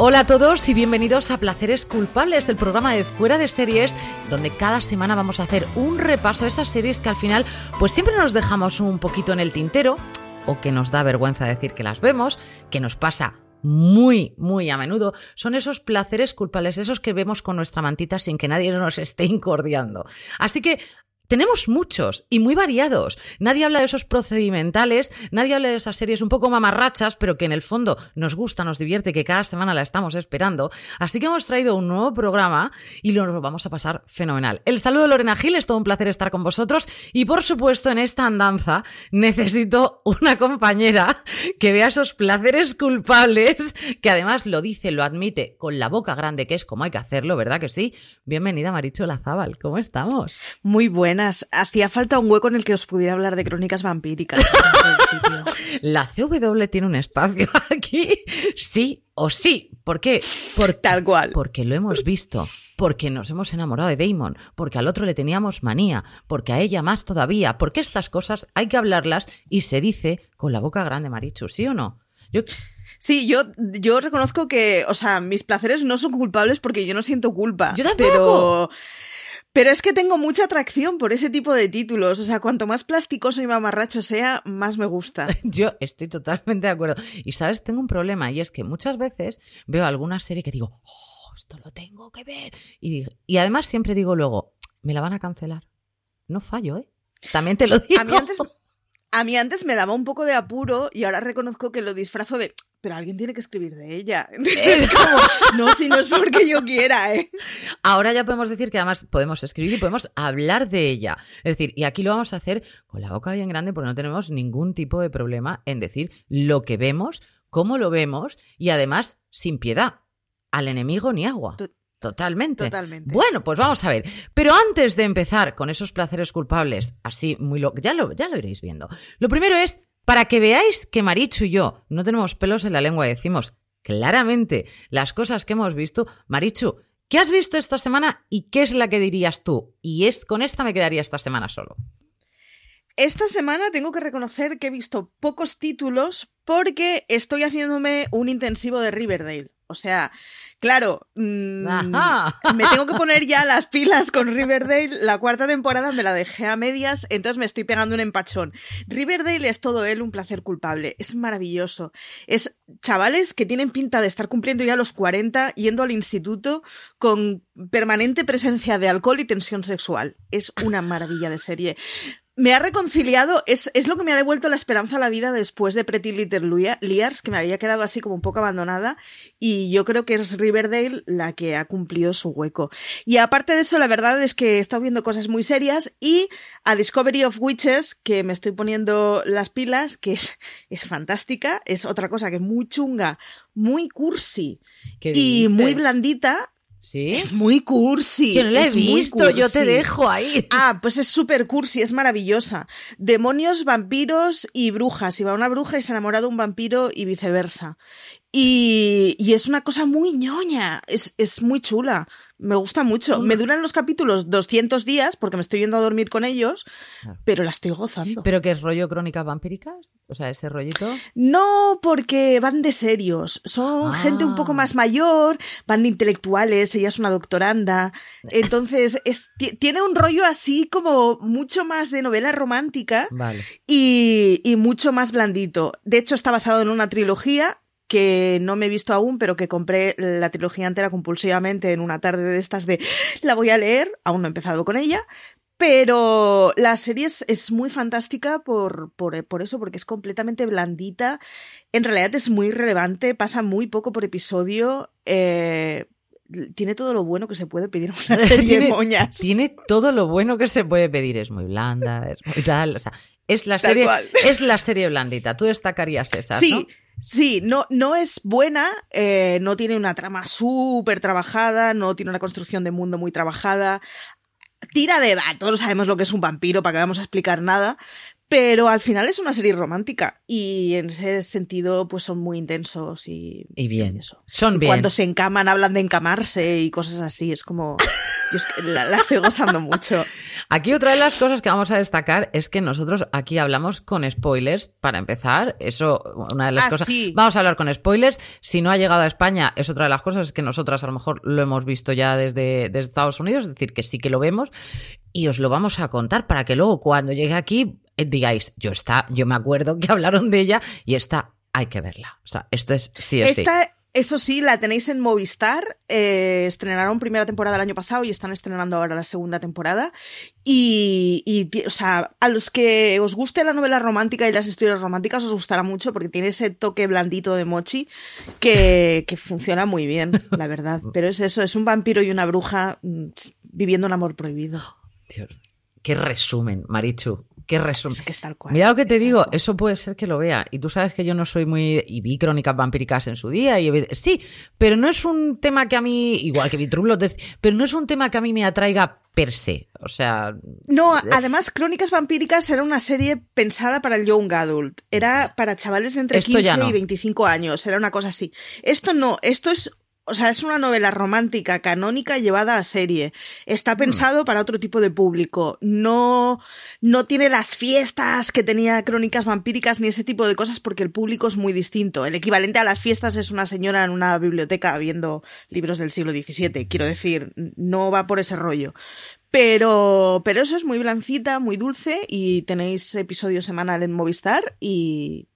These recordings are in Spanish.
Hola a todos y bienvenidos a Placeres Culpables, el programa de Fuera de Series, donde cada semana vamos a hacer un repaso de esas series que al final pues siempre nos dejamos un poquito en el tintero o que nos da vergüenza decir que las vemos, que nos pasa muy, muy a menudo, son esos placeres culpables, esos que vemos con nuestra mantita sin que nadie nos esté incordiando. Así que tenemos muchos y muy variados. Nadie habla de esos procedimentales, nadie habla de esas series un poco mamarrachas, pero que en el fondo nos gusta, nos divierte, que cada semana la estamos esperando. Así que hemos traído un nuevo programa y lo vamos a pasar fenomenal. El saludo de Lorena Gil, es todo un placer estar con vosotros y por supuesto en esta andanza necesito una compañera que vea esos placeres culpables, que además lo dice, lo admite con la boca grande, que es como hay que hacerlo, ¿verdad que sí? Bienvenida Maricho Lazábal, ¿cómo estamos? Muy buena Hacía falta un hueco en el que os pudiera hablar de crónicas vampíricas. La CW tiene un espacio aquí, sí o sí. ¿Por qué? Por, Tal cual. Porque lo hemos visto, porque nos hemos enamorado de Damon, porque al otro le teníamos manía, porque a ella más todavía, porque estas cosas hay que hablarlas y se dice con la boca grande, Marichu, ¿sí o no? Sí, yo, yo reconozco que, o sea, mis placeres no son culpables porque yo no siento culpa. Yo tampoco. Pero pero es que tengo mucha atracción por ese tipo de títulos. O sea, cuanto más plasticoso y mamarracho sea, más me gusta. Yo estoy totalmente de acuerdo. Y sabes, tengo un problema y es que muchas veces veo alguna serie que digo, oh, esto lo tengo que ver. Y, y además siempre digo luego, me la van a cancelar. No fallo, ¿eh? También te lo digo. A mí antes, a mí antes me daba un poco de apuro y ahora reconozco que lo disfrazo de pero alguien tiene que escribir de ella. Es como, no, si no es porque yo quiera, ¿eh? Ahora ya podemos decir que además podemos escribir y podemos hablar de ella. Es decir, y aquí lo vamos a hacer con la boca bien grande porque no tenemos ningún tipo de problema en decir lo que vemos, cómo lo vemos y además sin piedad. Al enemigo ni agua. Totalmente. Totalmente. Bueno, pues vamos a ver. Pero antes de empezar con esos placeres culpables, así muy lo, ya lo, ya lo iréis viendo. Lo primero es para que veáis que Marichu y yo no tenemos pelos en la lengua, decimos claramente las cosas que hemos visto. Marichu, ¿qué has visto esta semana y qué es la que dirías tú? Y es, con esta me quedaría esta semana solo. Esta semana tengo que reconocer que he visto pocos títulos porque estoy haciéndome un intensivo de Riverdale. O sea, Claro, mm, me tengo que poner ya las pilas con Riverdale. La cuarta temporada me la dejé a medias, entonces me estoy pegando un empachón. Riverdale es todo él un placer culpable. Es maravilloso. Es chavales que tienen pinta de estar cumpliendo ya los 40, yendo al instituto con permanente presencia de alcohol y tensión sexual. Es una maravilla de serie me ha reconciliado, es, es, lo que me ha devuelto la esperanza a la vida después de Pretty Little Liars, que me había quedado así como un poco abandonada, y yo creo que es Riverdale la que ha cumplido su hueco. Y aparte de eso, la verdad es que he estado viendo cosas muy serias, y a Discovery of Witches, que me estoy poniendo las pilas, que es, es fantástica, es otra cosa que muy chunga, muy cursi y muy blandita, ¿Sí? Es muy cursi. Que no la he visto, yo te dejo ahí. Ah, pues es súper cursi, es maravillosa. Demonios, vampiros y brujas. Y va una bruja y se enamora de un vampiro y viceversa. Y, y es una cosa muy ñoña, es, es muy chula. Me gusta mucho. Me duran los capítulos 200 días porque me estoy yendo a dormir con ellos, pero la estoy gozando. ¿Pero qué es rollo crónicas vampíricas? O sea, ese rollito. No, porque van de serios. Son gente un poco ah. más mayor, van de intelectuales, ella es una doctoranda. Entonces, es, tiene un rollo así como mucho más de novela romántica y, y mucho más blandito. De hecho, está basado en una trilogía que no me he visto aún, pero que compré la trilogía entera compulsivamente en una tarde de estas de la voy a leer, aún no he empezado con ella, pero la serie es, muy fantástica por, por, eso, porque es completamente blandita. En realidad es muy relevante, pasa muy poco por episodio. Eh, tiene todo lo bueno que se puede pedir una serie de moñas. Tiene todo lo bueno que se puede pedir. Es muy blanda, es muy tal. O sea, es la serie, es la serie blandita. Tú destacarías esa. Sí. Sí, no, no es buena, eh, no tiene una trama súper trabajada, no tiene una construcción de mundo muy trabajada. tira de... va, todos sabemos lo que es un vampiro, para que vamos a explicar nada, pero al final es una serie romántica y en ese sentido pues son muy intensos y, y bien. eso. Son bien. Cuando se encaman hablan de encamarse y cosas así, es como yo es que la, la, estoy gozando mucho. Aquí otra de las cosas que vamos a destacar es que nosotros aquí hablamos con spoilers para empezar, eso una de las ah, cosas. Sí. Vamos a hablar con spoilers, si no ha llegado a España es otra de las cosas es que nosotras a lo mejor lo hemos visto ya desde, desde Estados Unidos, es decir, que sí que lo vemos y os lo vamos a contar para que luego cuando llegue aquí digáis, yo está, yo me acuerdo que hablaron de ella y esta hay que verla. O sea, esto es sí o esta, sí. Eso sí, la tenéis en Movistar. Eh, estrenaron primera temporada el año pasado y están estrenando ahora la segunda temporada. Y, y, o sea, a los que os guste la novela romántica y las historias románticas os gustará mucho porque tiene ese toque blandito de mochi que, que funciona muy bien, la verdad. Pero es eso, es un vampiro y una bruja viviendo un amor prohibido. Dios, qué resumen, Marichu. Qué resumen. Es que es tal cual. Mira lo que te digo, eso puede ser que lo vea. Y tú sabes que yo no soy muy. Y vi crónicas vampíricas en su día. Y sí, pero no es un tema que a mí. Igual que vi pero no es un tema que a mí me atraiga per se. O sea. No, además, Crónicas Vampíricas era una serie pensada para el Young Adult. Era para chavales de entre Esto 15 ya no. y 25 años. Era una cosa así. Esto no, esto es o sea, es una novela romántica canónica llevada a serie. Está pensado para otro tipo de público. No, no tiene las fiestas que tenía Crónicas Vampíricas ni ese tipo de cosas porque el público es muy distinto. El equivalente a las fiestas es una señora en una biblioteca viendo libros del siglo XVII. Quiero decir, no va por ese rollo. Pero, pero eso es muy blancita, muy dulce y tenéis episodio semanal en Movistar y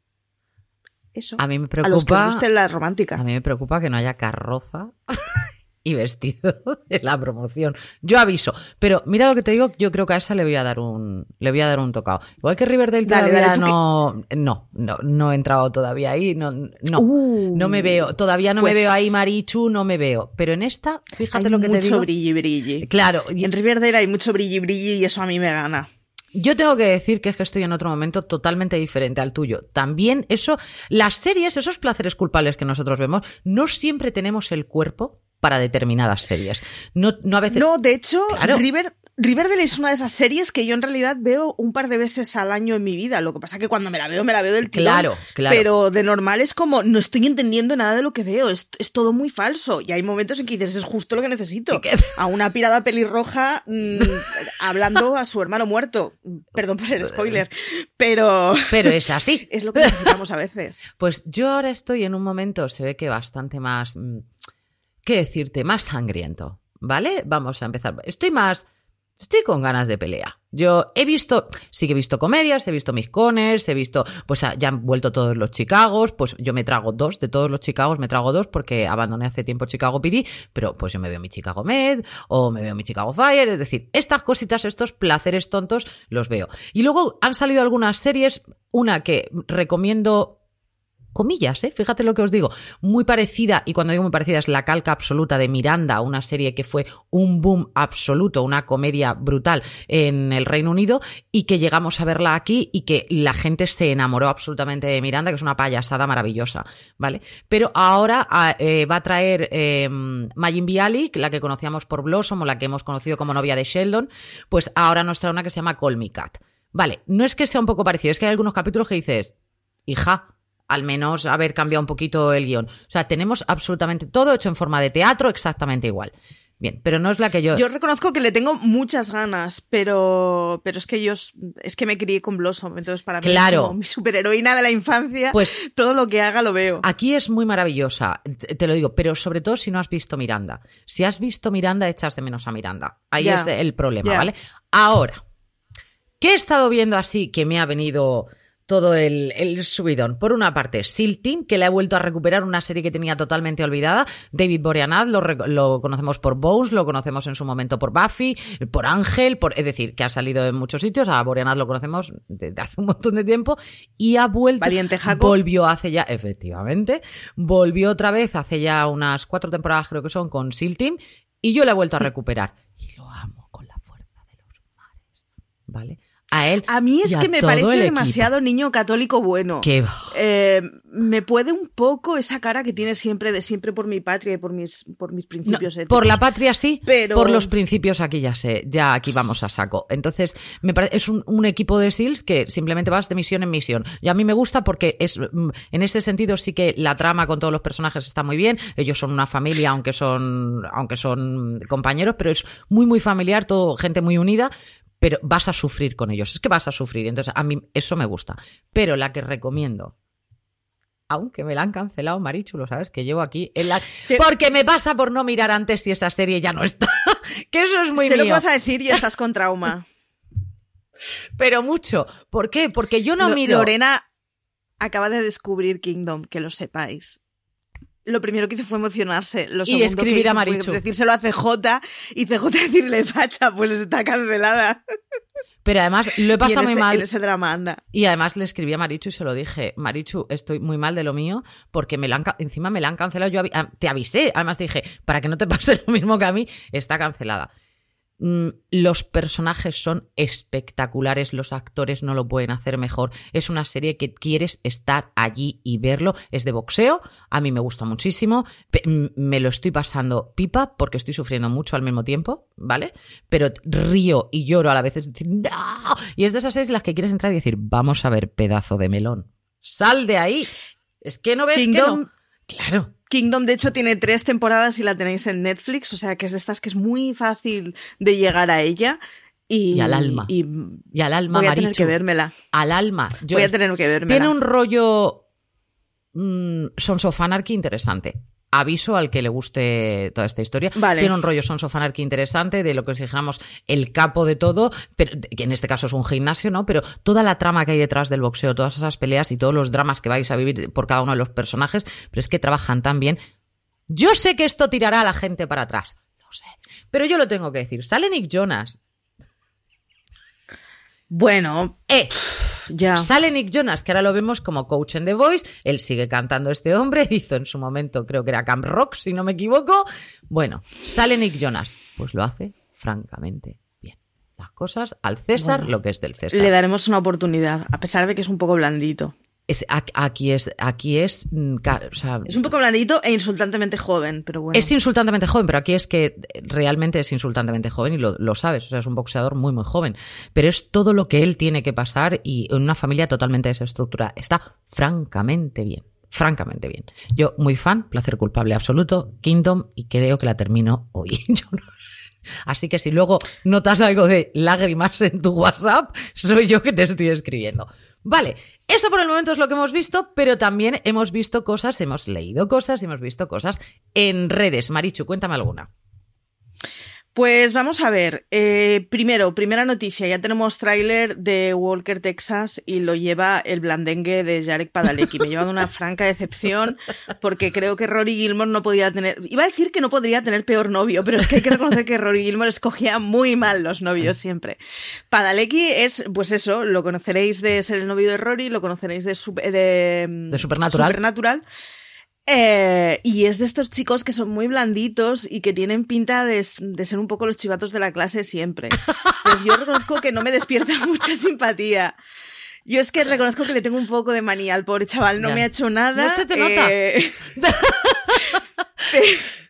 eso. A mí me preocupa. A los que les guste la romántica. A mí me preocupa que no haya carroza y vestido de la promoción. Yo aviso. Pero mira lo que te digo, yo creo que a esa le voy a dar un, le voy a dar un tocado. Igual que Riverdale Dale, todavía dale, ¿tú no, no, no, no he entrado todavía ahí, no, no, Uh, no me veo, todavía no pues- me veo ahí, Marichu, no me veo. Pero en esta, fíjate Hay lo que mucho te digo. brilli brilli. Claro, y En Riverdale hay mucho brilli brilli y eso a mí me gana. Yo tengo que decir que es que estoy en otro momento totalmente diferente al tuyo. También eso, las series, esos placeres culpables que nosotros vemos, no siempre tenemos el cuerpo para determinadas series. No, no a veces. No, de hecho, Claro. River, Riverdale es una de esas series que yo en realidad veo un par de veces al año en mi vida. Lo que pasa que cuando me la veo, me la veo del tirón. Claro, claro. Pero de normal es como, no estoy entendiendo nada de lo que veo. Es, es todo muy falso. Y hay momentos en que dices, es justo lo que necesito. ¿Qué? A una pirada pelirroja mm, hablando a su hermano muerto. Perdón por el spoiler. Pero Pero es así. es lo que necesitamos a veces. Pues yo ahora estoy en un momento, se ve que bastante más. mm, ¿Qué decirte? Más sangriento. ¿Vale? Vamos a empezar. Estoy más. Estoy con ganas de pelea. Yo he visto, sí que he visto comedias, he visto mis coners, he visto, pues ah, ya han vuelto todos los Chicagos, pues yo me trago dos de todos los Chicagos, me trago dos porque abandoné hace tiempo Chicago PD, pero pues yo me veo mi Chicago Med o me veo mi Chicago Fire, es decir, estas cositas, estos placeres tontos, los veo. Y luego han salido algunas series, una que recomiendo comillas, ¿eh? fíjate lo que os digo, muy parecida, y cuando digo muy parecida es la calca absoluta de Miranda, una serie que fue un boom absoluto, una comedia brutal en el Reino Unido, y que llegamos a verla aquí y que la gente se enamoró absolutamente de Miranda, que es una payasada maravillosa, ¿vale? Pero ahora ah, eh, va a traer eh, Majin la que conocíamos por Blossom o la que hemos conocido como novia de Sheldon, pues ahora nos trae una que se llama Call Me Cat. Vale, no es que sea un poco parecido, es que hay algunos capítulos que dices, hija, al menos haber cambiado un poquito el guion. O sea, tenemos absolutamente todo hecho en forma de teatro exactamente igual. Bien, pero no es la que yo... Yo reconozco que le tengo muchas ganas, pero, pero es que yo es que me crié con Blossom, entonces para mí Claro. es como mi superheroína de la infancia. Pues todo lo que haga lo veo. Aquí es muy maravillosa, te lo digo, pero sobre todo si no has visto Miranda. Si has visto Miranda, echas de menos a Miranda. Ahí es el problema. ¿vale? Ahora, ¿qué he estado viendo así que me ha venido todo el, el subidón? Por una parte, SEAL Team, que le ha vuelto a recuperar una serie que tenía totalmente olvidada. David Boreanaz, lo, conocemos por Bones, lo conocemos en su momento por Buffy, por Ángel, por, es decir, que ha salido en muchos sitios. A Boreanaz lo conocemos desde hace un montón de tiempo y ha vuelto. Valiente Jaco. Volvió hace ya, efectivamente, volvió otra vez hace ya unas cuatro temporadas, creo que son, con SEAL Team, y yo la he vuelto a recuperar. Y lo amo con la fuerza de los mares. ¿Vale? A él. A mí es que me parece demasiado niño católico bueno. Que Eh, me puede un poco esa cara que tiene siempre de siempre por mi patria y por mis, por mis No, principios éticos. por la patria sí, Pero- por los principios aquí ya sé, ya aquí vamos a saco. Entonces, me parece, es un, un equipo de SEALs que simplemente vas de misión en misión. Y a mí me gusta porque es, mm, en ese sentido sí que la trama con todos los personajes está muy bien. Ellos son una familia, aunque son, aunque son compañeros, pero es muy, muy familiar, todo gente muy unida. Pero vas a sufrir con ellos. Es que vas a sufrir. Entonces, a mí eso me gusta. Pero la que recomiendo aunque me la han cancelado, Marichu, lo sabes, que llevo aquí. en la- Porque me pasa por no mirar antes si esa serie ya no está. que eso es muy Se lo vas a decir y estás con trauma. Pero mucho. ¿Por qué? Porque yo no miro. Lorena acaba de descubrir Kingdom, que lo sepáis. Lo primero que hizo fue emocionarse. Lo Y escribir que a fue Marichu. decírselo a CJ y CJ decirle, facha, pues está cancelada. Pero además lo he pasado muy mal. En ese drama anda. Y además le escribí a Marichu y se lo dije, Marichu, estoy muy mal de lo mío porque me la han, encima me la han cancelado. Yo te avisé, además dije, para que no te pase lo mismo que a mí, está cancelada. Mm, Los personajes son espectaculares, los actores no lo pueden hacer mejor. Es una serie que quieres estar allí y verlo. Es de boxeo, a mí me gusta muchísimo. Mm, Me lo estoy pasando pipa porque estoy sufriendo mucho al mismo tiempo, ¿vale? Pero río y lloro a la vez. Es decir, ¡no! Y es de esas series en las que quieres entrar y decir, vamos a ver, pedazo de melón. ¡Sal de ahí! Es que no ves que no. Claro. Kingdom, de hecho, tiene tres temporadas y la tenéis en Netflix, o sea que es de estas que es muy fácil de llegar a ella. Y, Y al alma. Y Y al alma, voy a tener que vérmela. Al alma. Yo- voy a tener que vérmela. Tiene un rollo mm, Sons of Anarchy interesante. Aviso al que le guste toda esta historia. Vale. Tiene un rollo Sons of Anarchy interesante de lo que os dijéramos el capo de todo, pero, que en este caso es un gimnasio, ¿no? Pero toda la trama que hay detrás del boxeo, todas esas peleas y todos los dramas que vais a vivir por cada uno de los personajes, pero es que trabajan tan bien. Yo sé que esto tirará a la gente para atrás. Lo sé. Pero yo lo tengo que decir. Sale Nick Jonas. Bueno, ¡Eh! Sale Nick Jonas, que ahora lo vemos como coach en The Voice. Él sigue cantando este hombre. Hizo en su momento, creo que era Camp Rock, si no me equivoco. Bueno, sale Nick Jonas. Pues lo hace francamente bien. Las cosas al César, Bueno, lo que es del César. Le daremos una oportunidad, a pesar de que es un poco blandito. Es- aquí es, aquí es, mm, ca- o sea, Es un poco blandito e insultantemente joven, pero bueno. es insultantemente joven, pero aquí es que realmente es insultantemente joven y lo, lo sabes. O sea, es un boxeador muy, muy joven. Pero es todo lo que él tiene que pasar y en una familia totalmente desestructurada. Está francamente bien. Francamente bien. Yo, muy fan, placer culpable absoluto, Kingdom, y creo que la termino hoy. Yo no- Así que si luego notas algo de lágrimas en tu WhatsApp, soy yo que te estoy escribiendo. Vale, eso por el momento es lo que hemos visto, pero también hemos visto cosas, hemos leído cosas, hemos visto cosas en redes. Marichu, cuéntame alguna. Pues vamos a ver. Eh, primero, primera noticia. Ya tenemos tráiler de Walker, Texas y lo lleva el blandengue de Jarek Padalecki. Me lleva de una franca decepción porque creo que Rory Gilmore no podía tener... Iba a decir que no podría tener peor novio, pero es que hay que reconocer que Rory Gilmore escogía muy mal los novios siempre. Padalecki es, pues eso, lo conoceréis de ser el novio de Rory, lo conoceréis de, su- de, De Supernatural. Supernatural. Eh, y es de estos chicos que son muy blanditos y que tienen pinta de, ser un poco los chivatos de la clase siempre. Pues yo reconozco que no me despierta mucha simpatía. Yo es que reconozco que le tengo un poco de manía al pobre chaval, no Ya. me ha hecho nada. No se te nota. eh,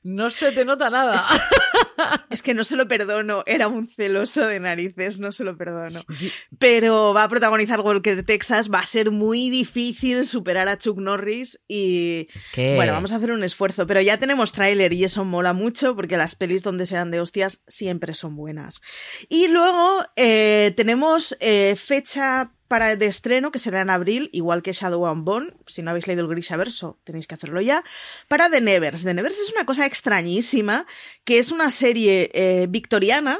No se te nota nada. es que no se lo perdono, era un celoso de narices, no se lo perdono. Pero va a protagonizar Walker de Texas, va a ser muy difícil superar a Chuck Norris y Es que... Bueno, vamos a hacer un esfuerzo, pero ya tenemos tráiler y eso mola mucho porque las pelis donde sean de hostias siempre son buenas. Y luego eh, tenemos eh, fecha para de estreno que será en abril, igual que Shadow and Bone. Si no habéis leído el Grisaverso, tenéis que hacerlo ya. Para The Nevers. The Nevers es una cosa extrañísima, que es una serie eh, victoriana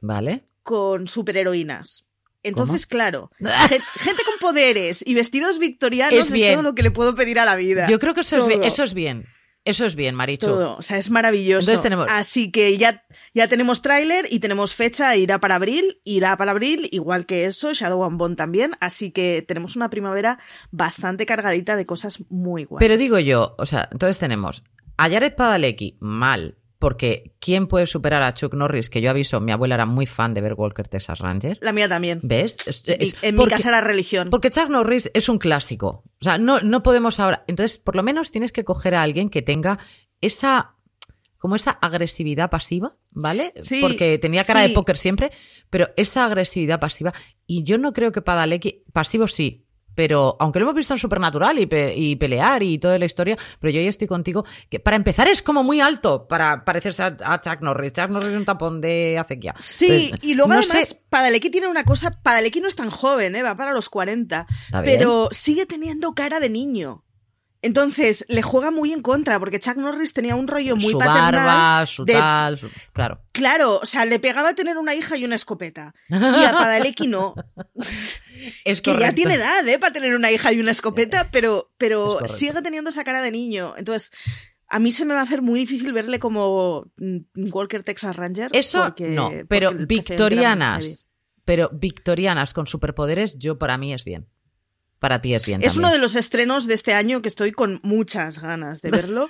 Vale. con superheroínas. Entonces, claro, gente con poderes y vestidos victorianos Es es, todo lo que le puedo pedir a la vida. Yo creo que eso es, eso es bien. Eso es bien, Marichu. Todo, o sea, es maravilloso. Entonces tenemos- Así que ya, ya tenemos tráiler y tenemos fecha, irá para abril, irá para abril, igual que eso, Shadow and Bone también, así que tenemos una primavera bastante cargadita de cosas muy guays. Pero digo yo, o sea, entonces tenemos a Jared Padalecki, mal. Porque ¿quién puede superar a Chuck Norris? Que yo aviso, mi abuela era muy fan de ver Walker Texas Ranger. La mía también. ¿Ves? en mi casa era religión. Porque Chuck Norris es un clásico. O sea, no, no podemos ahora. Entonces, por lo menos tienes que coger a alguien que tenga esa como esa agresividad pasiva, ¿vale? Sí, Porque tenía cara de póker siempre, pero esa agresividad pasiva. Y yo no creo que Padalecki, pasivo sí, pero aunque lo hemos visto en Supernatural y, y, pelear y toda la historia, pero yo ya estoy contigo, que para empezar es como muy alto para parecerse a, Chuck Norris. Chuck Norris es un tapón de acequia. Sí, y luego además Padalecki tiene una cosa, Padalecki no es tan joven, ¿eh? va para los 40, pero sigue teniendo cara de niño. Entonces, le juega muy en contra, porque Chuck Norris tenía un rollo muy su paternal. Barba, su tal, claro. Claro, o sea, le pegaba tener una hija y una escopeta. Y a Padalecki no. Es que ya tiene edad, ¿eh? Para tener una hija y una escopeta, pero, pero sigue teniendo esa cara de niño. Entonces, a mí se me va a hacer muy difícil verle como mm, Walker Texas Ranger. Eso no, pero victorianas. Pero victorianas con superpoderes, yo para mí es bien para ti es bien. Es uno de los estrenos de este año que estoy con muchas ganas de verlo.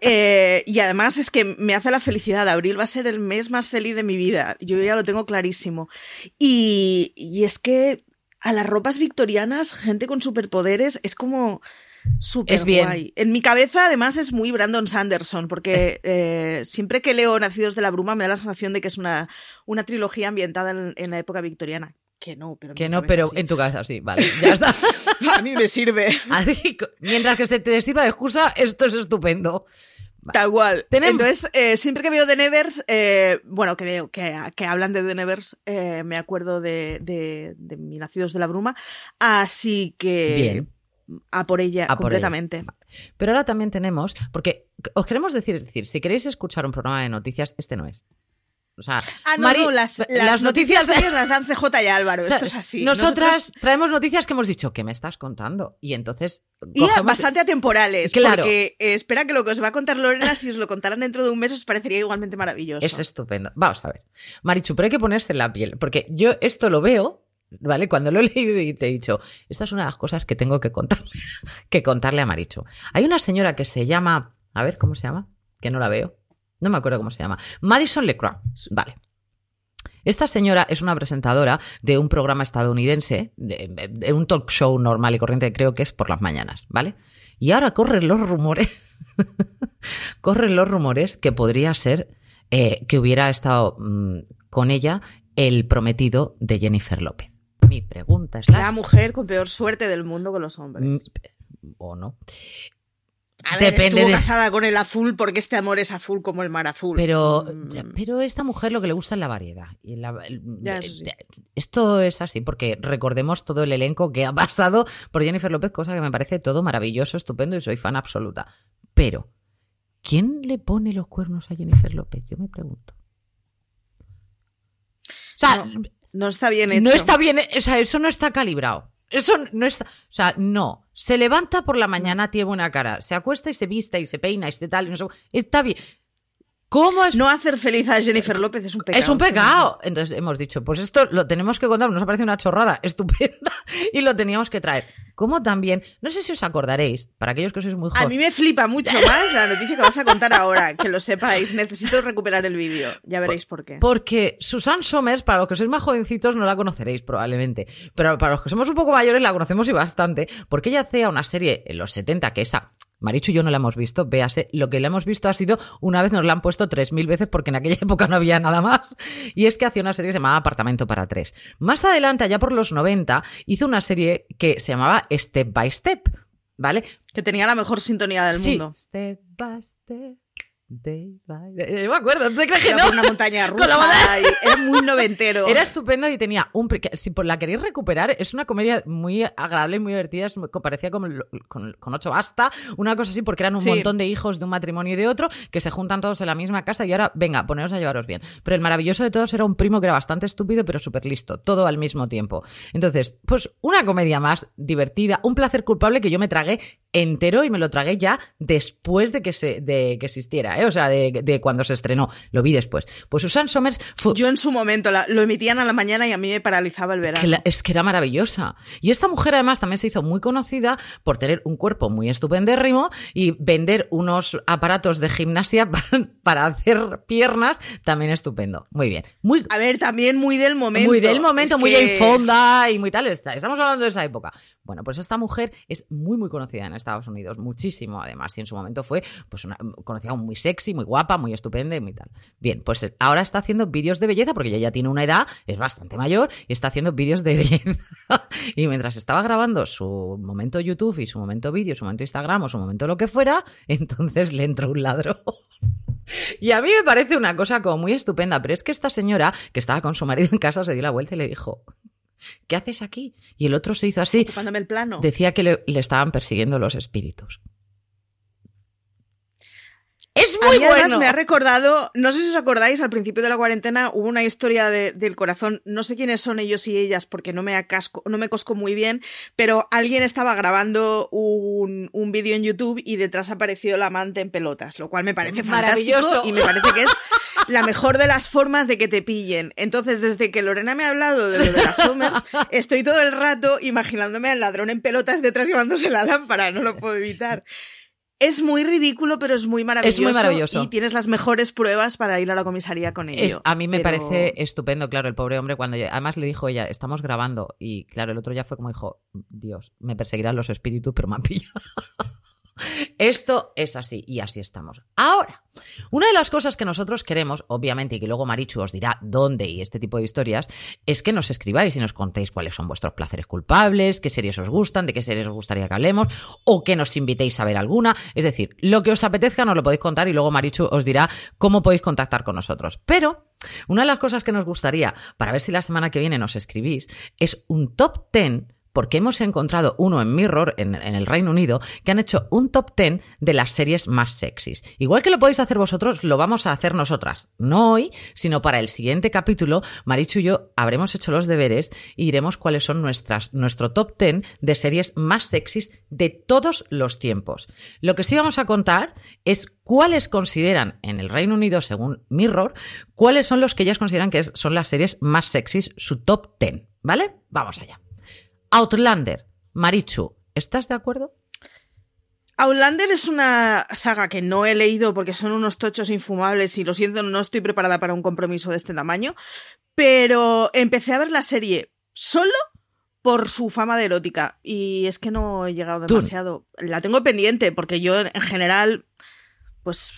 Eh, y además es que me hace la felicidad. Abril va a ser el mes más feliz de mi vida. Yo ya lo tengo clarísimo. Y, es que a las ropas victorianas, gente con superpoderes, es como súper guay. En mi cabeza, además, es muy Brandon Sanderson, porque eh, siempre que leo Nacidos de la Bruma me da la sensación de que es una, una trilogía ambientada en la época victoriana que no, pero. Que no, pero en tu cabeza sí, vale, ya está. a mí me sirve. mientras que se te sirva de excusa, esto es estupendo. Tal cual. Entonces, eh, siempre que veo The Nevers, eh, bueno, que veo que, que, hablan de The Nevers, eh, me acuerdo de, de, de, Mi Nacidos de la Bruma. Así que. A por ella, completamente. Pero ahora también tenemos, porque os queremos decir, es decir, si queréis escuchar un programa de noticias, este no es. O sea, ah, no, no, las, noticias, de ellos las dan CJ y Álvaro. Esto es así. Nosotras traemos noticias que hemos dicho, ¿qué me estás contando? Y entonces. Y bastante atemporales. Claro. Porque eh, espera que lo que os va a contar Lorena, si os lo contaran dentro de un mes, os parecería igualmente maravilloso. Es estupendo. Vamos a ver. Marichu, pero hay que ponerse en la piel. Porque yo esto lo veo. ¿Vale? Cuando lo he leído y te he dicho, esta es una de las cosas que tengo que contarle, que contarle a Marichu. Hay una señora que se llama, a ver, ¿cómo se llama? Que no la veo. No me acuerdo cómo se llama. Madison LeCroix. Vale. Esta señora es una presentadora de un programa estadounidense, de, un talk show normal y corriente, creo que es por las mañanas, ¿vale? Y ahora corren los rumores, corren los rumores que podría ser eh, que hubiera estado mm, con ella el prometido de Jennifer López. Mi pregunta es la... la mujer con peor suerte del mundo con los hombres. Mm, o no. Depende estuvo casada con el azul porque este amor es azul como el mar azul. Pero, mm. pero esta mujer lo que le gusta es la variedad. Y Esto es así, porque recordemos todo el elenco que ha pasado por Jennifer López, cosa que me parece todo maravilloso, estupendo y soy fan absoluta. Pero, ¿quién le pone los cuernos a Jennifer López? Yo me pregunto. O sea, no, está bien hecho. No está bien, o sea, eso no está calibrado. Eso no está. O sea, no. Se levanta por la mañana, tiene buena cara. Se acuesta y se vista y se peina y se tal. Y no sé, está bien. ¿Cómo es? No hacer feliz a Jennifer López es un pecado. Es un pecado. Entonces hemos dicho, pues esto lo tenemos que contar, nos parece una chorrada estupenda y lo teníamos que traer. Como también, no sé si os acordaréis, para aquellos que sois muy jóvenes. A mí me flipa mucho más la noticia que vas a contar ahora, que lo sepáis. Necesito recuperar el vídeo, ya veréis por, qué. Porque Susan Somers, para los que sois más jovencitos, no la conoceréis probablemente. Pero para los que somos un poco mayores, la conocemos y bastante, porque ella hacía una serie en los 70 que esa Marichu y yo no la hemos visto, véase, lo que la hemos visto ha sido, una vez nos la han puesto tres mil veces porque en aquella época no había nada más, y es que hacía una serie que se llamaba Apartamento para tres. Más adelante, allá por los 90, hizo una serie que se llamaba Step by Step, ¿vale? Que tenía la mejor sintonía del mundo. Step by Step. Day by day. me acuerdo, ¿te crees que no? una montaña rusa era muy noventero. Era estupendo y tenía un... Si la queréis recuperar, es una comedia muy agradable y muy divertida, parecía como con, ocho basta, una cosa así, porque eran un montón de hijos de un matrimonio y de otro que se juntan todos en la misma casa y ahora, venga, poneros a llevaros bien. Pero el maravilloso de todos era un primo que era bastante estúpido pero súper listo, todo al mismo tiempo. Entonces, pues una comedia más divertida, un placer culpable que yo me tragué entero y me lo tragué ya después de que, se, de que existiera, ¿eh? ¿Eh? O sea, de, cuando se estrenó. Lo vi después. Pues Susan Somers fue... Yo en su momento lo emitían a la mañana y a mí me paralizaba el verano. es que era maravillosa. Y esta mujer además también se hizo muy conocida por tener un cuerpo muy estupendérrimo y vender unos aparatos de gimnasia para, hacer piernas también estupendo. Muy bien. Muy... A ver, también muy del momento. Muy del momento, muy en fonda y muy tal. Estamos hablando de esa época. Bueno, pues esta mujer es muy, muy conocida en Estados Unidos, muchísimo además, y en su momento fue pues una, conocida muy sexy, muy guapa, muy estupenda y muy tal. Bien, pues eh, ahora está haciendo vídeos de belleza, porque ella ya tiene una edad, es bastante mayor, y está haciendo vídeos de belleza. y mientras estaba grabando su momento YouTube y su momento vídeo, su momento Instagram o su momento lo que fuera, entonces le entró un ladrón. Y a mí me parece una cosa como muy estupenda, pero es que esta señora que estaba con su marido en casa se dio la vuelta y le dijo, ¿qué haces aquí? Y el otro se hizo así. el plano. Decía que le, estaban persiguiendo los espíritus. Es muy bueno. Además me ha recordado, no sé si os acordáis, al principio de la cuarentena hubo una historia del corazón, no sé quiénes son ellos y ellas porque no me, acasco, no me cosco muy bien, pero alguien estaba grabando un, un vídeo en YouTube y detrás apareció la amante en pelotas, lo cual me parece fantástico y me parece que es la mejor de las formas de que te pillen. Entonces, desde que Lorena me ha hablado de lo de las Summers, estoy todo el rato imaginándome al ladrón en pelotas detrás llevándose la lámpara, no lo puedo evitar. Es muy ridículo, pero es muy maravilloso. Es muy maravilloso. Y tienes las mejores pruebas para ir a la comisaría con ello. a mí me parece estupendo, claro, el pobre hombre cuando... Además le dijo ella, estamos grabando. Y claro, el otro ya fue como dijo, Dios, me perseguirán los espíritus, pero me han pillado. Esto es así y así estamos. Ahora, una de las cosas que nosotros queremos, obviamente, y que luego Marichu os dirá dónde y este tipo de historias, es que nos escribáis y nos contéis cuáles son vuestros placeres culpables, qué series os gustan, de qué series os gustaría que hablemos, o que nos invitéis a ver alguna. Es decir, lo que os apetezca nos lo podéis contar y luego Marichu os dirá cómo podéis contactar con nosotros. Pero una de las cosas que nos gustaría, para ver si la semana que viene nos escribís, es un top 10 porque hemos encontrado uno en Mirror, en, el Reino Unido, que han hecho un top 10 de las series más sexys. Igual que lo podéis hacer vosotros, lo vamos a hacer nosotras. No hoy, sino para el siguiente capítulo, Marichu y yo habremos hecho los deberes y diremos cuáles son nuestras, nuestro top 10 de series más sexys de todos los tiempos. Lo que sí vamos a contar es cuáles consideran en el Reino Unido, según Mirror, cuáles son los que ellas consideran que son las series más sexys, su top 10. ¿Vale? Vamos allá. Outlander, Marichu, ¿estás de acuerdo? Outlander es una saga que no he leído porque son unos tochos infumables y lo siento, no estoy preparada para un compromiso de este tamaño, pero empecé a ver la serie solo por su fama de erótica y es que no he llegado demasiado. La tengo pendiente porque yo en general, pues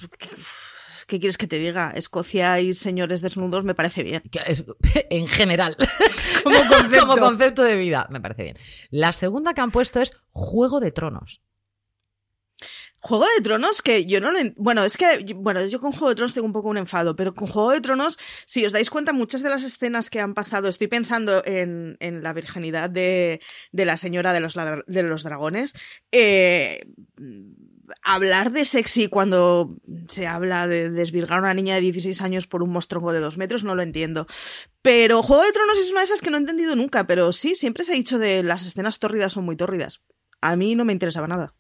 ¿qué quieres que te diga? Escocia y señores desnudos me parece bien. En general. Como concepto. Como concepto de vida, me parece bien. La segunda que han puesto es Juego de Tronos. Juego de Tronos, que yo no lo. Bueno, es que. Bueno, yo con Juego de Tronos tengo un poco un enfado, pero con Juego de Tronos, si os dais cuenta, muchas de las escenas que han pasado. Estoy pensando en, la virginidad de, la señora de los, de los dragones. Eh, hablar de sexy cuando se habla de desvirgar a una niña de 16 años por un monstruo de 2 metros, no lo entiendo. Pero Juego de Tronos es una de esas que no he entendido nunca, pero sí, siempre se ha dicho de las escenas tórridas son muy tórridas. A mí no me interesaba nada.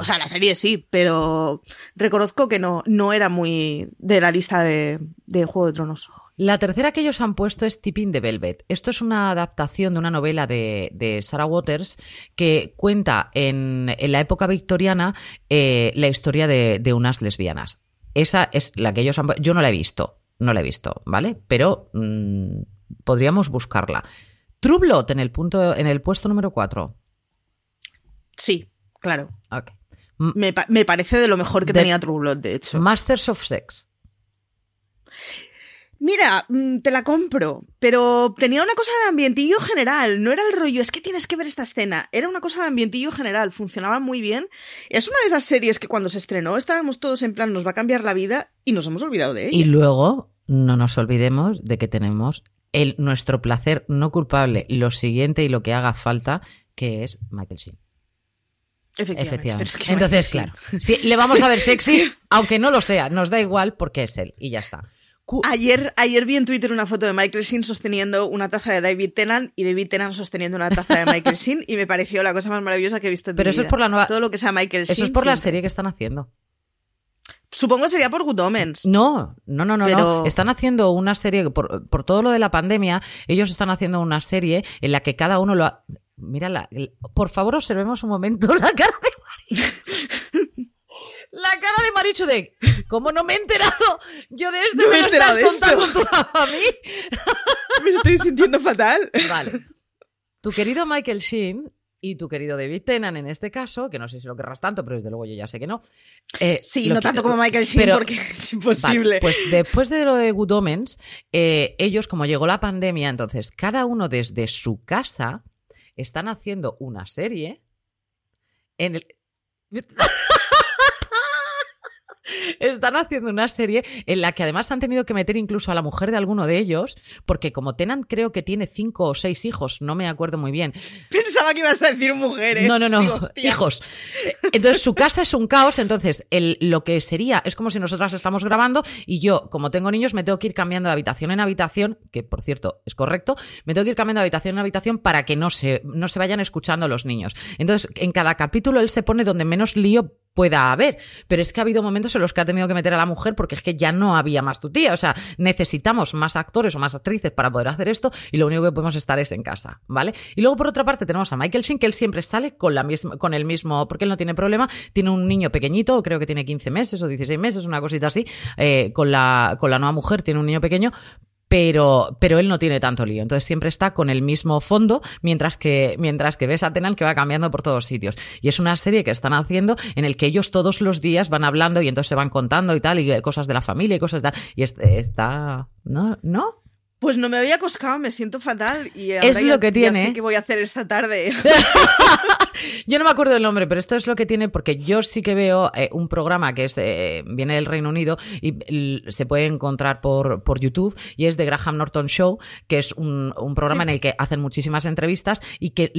O sea, la serie sí, pero reconozco que no, no era muy de la lista de, de Juego de Tronos. La tercera que ellos han puesto es Tipping the Velvet. Esto es una adaptación de una novela de, Sarah Waters que cuenta en, la época victoriana eh, la historia de, unas lesbianas. Esa es la que ellos han Yo no la he visto, no la he visto, ¿vale? Pero mm, podríamos buscarla. True Blood en el, punto, en el puesto número 4. Sí, claro. Me, parece de lo mejor que tenía True Blood, de hecho. Masters of Sex. Mira, mm, te la compro, pero tenía una cosa de ambientillo general, no era el rollo, es que tienes que ver esta escena, era una cosa de ambientillo general, funcionaba muy bien. Es una de esas series que cuando se estrenó estábamos todos en plan, nos va a cambiar la vida y nos hemos olvidado de ella. Y luego, no nos olvidemos de que tenemos el, nuestro placer no culpable, lo siguiente y lo que haga falta, que es Michael Sheen. Efectivamente. Entonces, claro, le vamos a ver sexy, aunque no lo sea, nos da igual porque es él y ya está. Ayer, ayer vi en Twitter una foto de Michael Sheen sosteniendo una taza de David Tennant y David Tennant sosteniendo una taza de Michael Sheen y me pareció la cosa más maravillosa que he visto en Pero eso es por la nueva... Todo lo que sea Michael Sheen. Eso es por la serie que están haciendo. Supongo que sería por Good Omens. No, no, no, no, no. Están haciendo una serie, por, por, todo lo de la pandemia, ellos están haciendo una serie en la que cada uno lo ha... Mira, por favor observemos un momento la cara de Marichu. La cara de Marichu de... ¿Cómo no me he enterado? Yo de esto me, lo estás contando tú a mí. me estoy sintiendo fatal. Vale. Tu querido Michael Sheen y tu querido David Tennant en este caso, que no sé si lo querrás tanto, pero desde luego yo ya sé que no. Eh, sí, no tanto como Michael Sheen porque es imposible. pues después de lo de Good Omens, eh, ellos, como llegó la pandemia, entonces cada uno desde su casa están haciendo una serie en el... Están haciendo una serie en la que además han tenido que meter incluso a la mujer de alguno de ellos, porque como Tenan creo que tiene cinco o seis hijos, no me acuerdo muy bien. Pensaba que ibas a decir mujeres. No, no, no, hijos. Entonces su casa es un caos, entonces el, lo que sería, es como si nosotras estamos grabando y yo, como tengo niños, me tengo que ir cambiando de habitación en habitación, que por cierto es correcto, me tengo que ir cambiando de habitación en habitación para que no se, no se vayan escuchando los niños. Entonces, en cada capítulo él se pone donde menos lío pueda haber. Pero es que ha habido momentos en los que ha tenido que meter a la mujer porque es que ya no había más tu tía. O sea, necesitamos más actores o más actrices para poder hacer esto y lo único que podemos estar es en casa, ¿vale? Y luego por otra parte tenemos a Michael Sheen que él siempre sale con, la misma, con el mismo, porque él no tiene problema, tiene un niño pequeñito, creo que tiene 15 meses o 16 meses, una cosita así, eh, con, la, con la nueva mujer tiene un niño pequeño, pero, pero él no tiene tanto lío. Entonces siempre está con el mismo fondo, mientras que, mientras que ves a Tenan que va cambiando por todos sitios. Y es una serie que están haciendo en el que ellos todos los días van hablando y entonces se van contando y tal, y cosas de la familia y cosas de tal. Y está. ¿No? ¿No? Pues no me había coscado, me siento fatal. Y es lo que tiene. Ya sé voy a hacer esta tarde. yo no me acuerdo del nombre, pero esto es lo que tiene porque yo sí que veo eh, un programa que es eh, viene del Reino Unido y se puede encontrar por, por YouTube y es de Graham Norton Show, que es un, programa en el que hacen muchísimas entrevistas y que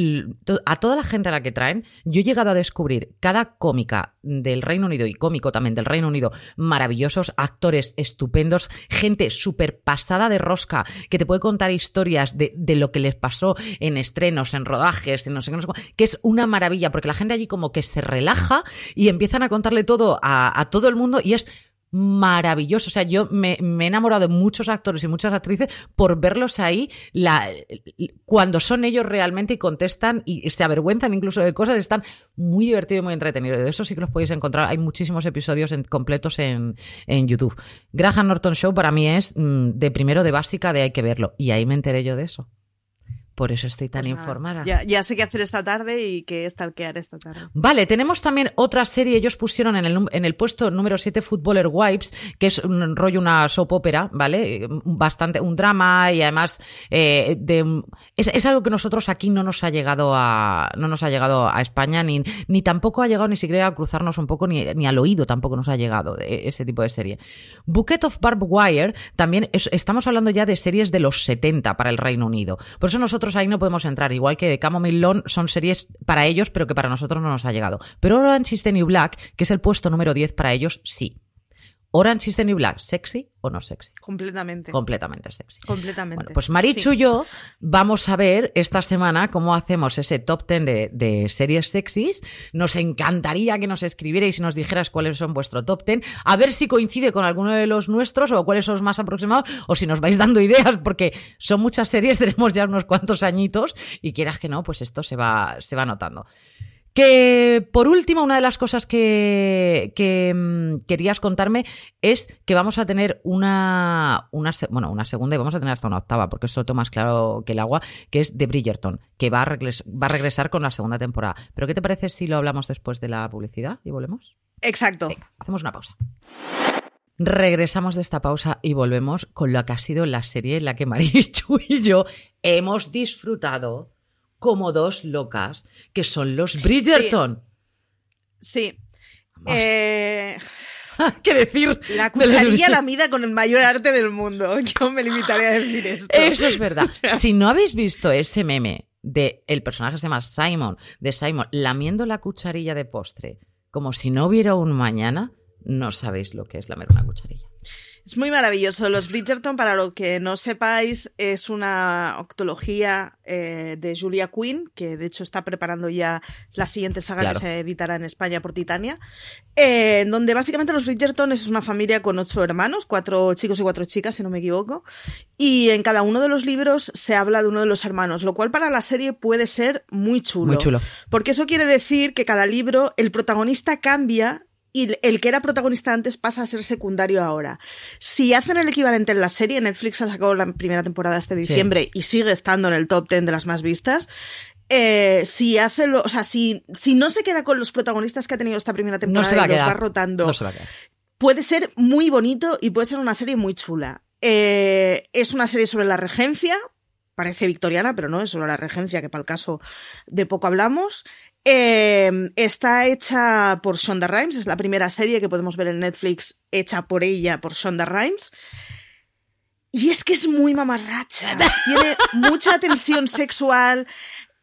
a toda la gente a la que traen, yo he llegado a descubrir cada cómica del Reino Unido y cómico también del Reino Unido, maravillosos, actores estupendos, gente súper pasada de rosca que te puede contar historias de, lo que les pasó en estrenos, en rodajes, en no sé qué, no sé que es una maravilla, porque la gente allí como que se relaja y empiezan a contarle todo a, a todo el mundo y es maravilloso. O sea, yo me, he enamorado de muchos actores y muchas actrices por verlos ahí la, cuando son ellos realmente y contestan y se avergüenzan incluso de cosas. Están muy divertidos y muy entretenidos. De eso sí que los podéis encontrar. Hay muchísimos episodios completos en, en, YouTube. Graham Norton Show para mí es mm, de primero de básica de hay que verlo. Y ahí me enteré yo de eso. Por eso estoy tan pues informada. Ya, sé qué hacer esta tarde y qué stalkear esta tarde. Vale, tenemos también otra serie. Ellos pusieron en el, en el puesto número 7 Footballer Wives, que es un rollo, una soap opera, ¿vale? Bastante, un drama y además eh, de, es, algo que nosotros aquí no nos ha llegado a, no nos ha llegado a España, ni, ni tampoco ha llegado ni siquiera a cruzarnos un poco, ni, ni al oído tampoco nos ha llegado ese tipo de serie. Bucket of Barbed Wire, también estamos hablando ya de series de los 70 para el Reino Unido. Por eso nosotros ahí no podemos entrar. Igual que Camomile Lawn son series para ellos, pero que para nosotros no nos ha llegado. Pero Orange is the New Black, que es el puesto número 10 para ellos, sí. Orange the New Black, ¿sexy o no sexy? Completamente. Completamente sexy. Completamente. Bueno, pues Marichu y yo vamos a ver esta semana cómo hacemos ese top 10 de, de, series sexys. Nos encantaría que nos escribierais y nos dijeras cuáles son vuestro top 10, a ver si coincide con alguno de los nuestros o cuáles son los más aproximados, o si nos vais dando ideas, porque son muchas series, tenemos ya unos cuantos añitos y quieras que no, pues esto se va, se va notando. Que por último, una de las cosas que, mm, querías contarme es que vamos a tener una, una, bueno, una segunda y vamos a tener hasta una octava, porque eso toma más claro que el agua, que es de Bridgerton, que va a, va a regresar con la segunda temporada. Pero ¿qué te parece si lo hablamos después de la publicidad y volvemos? Exacto. hacemos una pausa. Regresamos de esta pausa y volvemos con lo que ha sido la serie en la que Marichu y yo hemos disfrutado como dos locas, que son los Bridgerton. Sí. Eh... ¿Qué decir? La cucharilla la mida con el mayor arte del mundo. Yo me limitaré a decir esto. Eso es verdad. Si no habéis visto ese meme de el personaje se llama Simon, de Simon lamiendo la cucharilla de postre, como si no hubiera un mañana, no sabéis lo que es lamer una cucharilla. Es muy maravilloso. Los Bridgerton, para lo que no sepáis, es una octología eh, de Julia Quinn, que de hecho está preparando ya la siguiente saga que se editará en España por Titania, eh, donde básicamente los Bridgerton es una familia con ocho hermanos, cuatro chicos y cuatro chicas, si no me equivoco, y en cada uno de los libros se habla de uno de los hermanos, lo cual para la serie puede ser muy chulo. Muy chulo. Porque eso quiere decir que cada libro, el protagonista cambia y el que era protagonista antes pasa a ser secundario ahora. Si hacen el equivalente en la serie, Netflix ha sacado la primera temporada este diciembre y sigue estando en el top 10 de las más vistas. Eh, si hace lo, o sea, si, si no se queda con los protagonistas que ha tenido esta primera temporada y los va rotando, puede ser muy bonito y puede ser una serie muy chula. Eh, es una serie sobre la regencia, parece victoriana, pero no, es sobre la regencia, que para el caso de poco hablamos. Em, está hecha por Shonda Rhimes, es la primera serie que podemos ver en Netflix hecha por ella, por Shonda Rhimes. Y es que es muy mamarracha. Tiene mucha tensión sexual.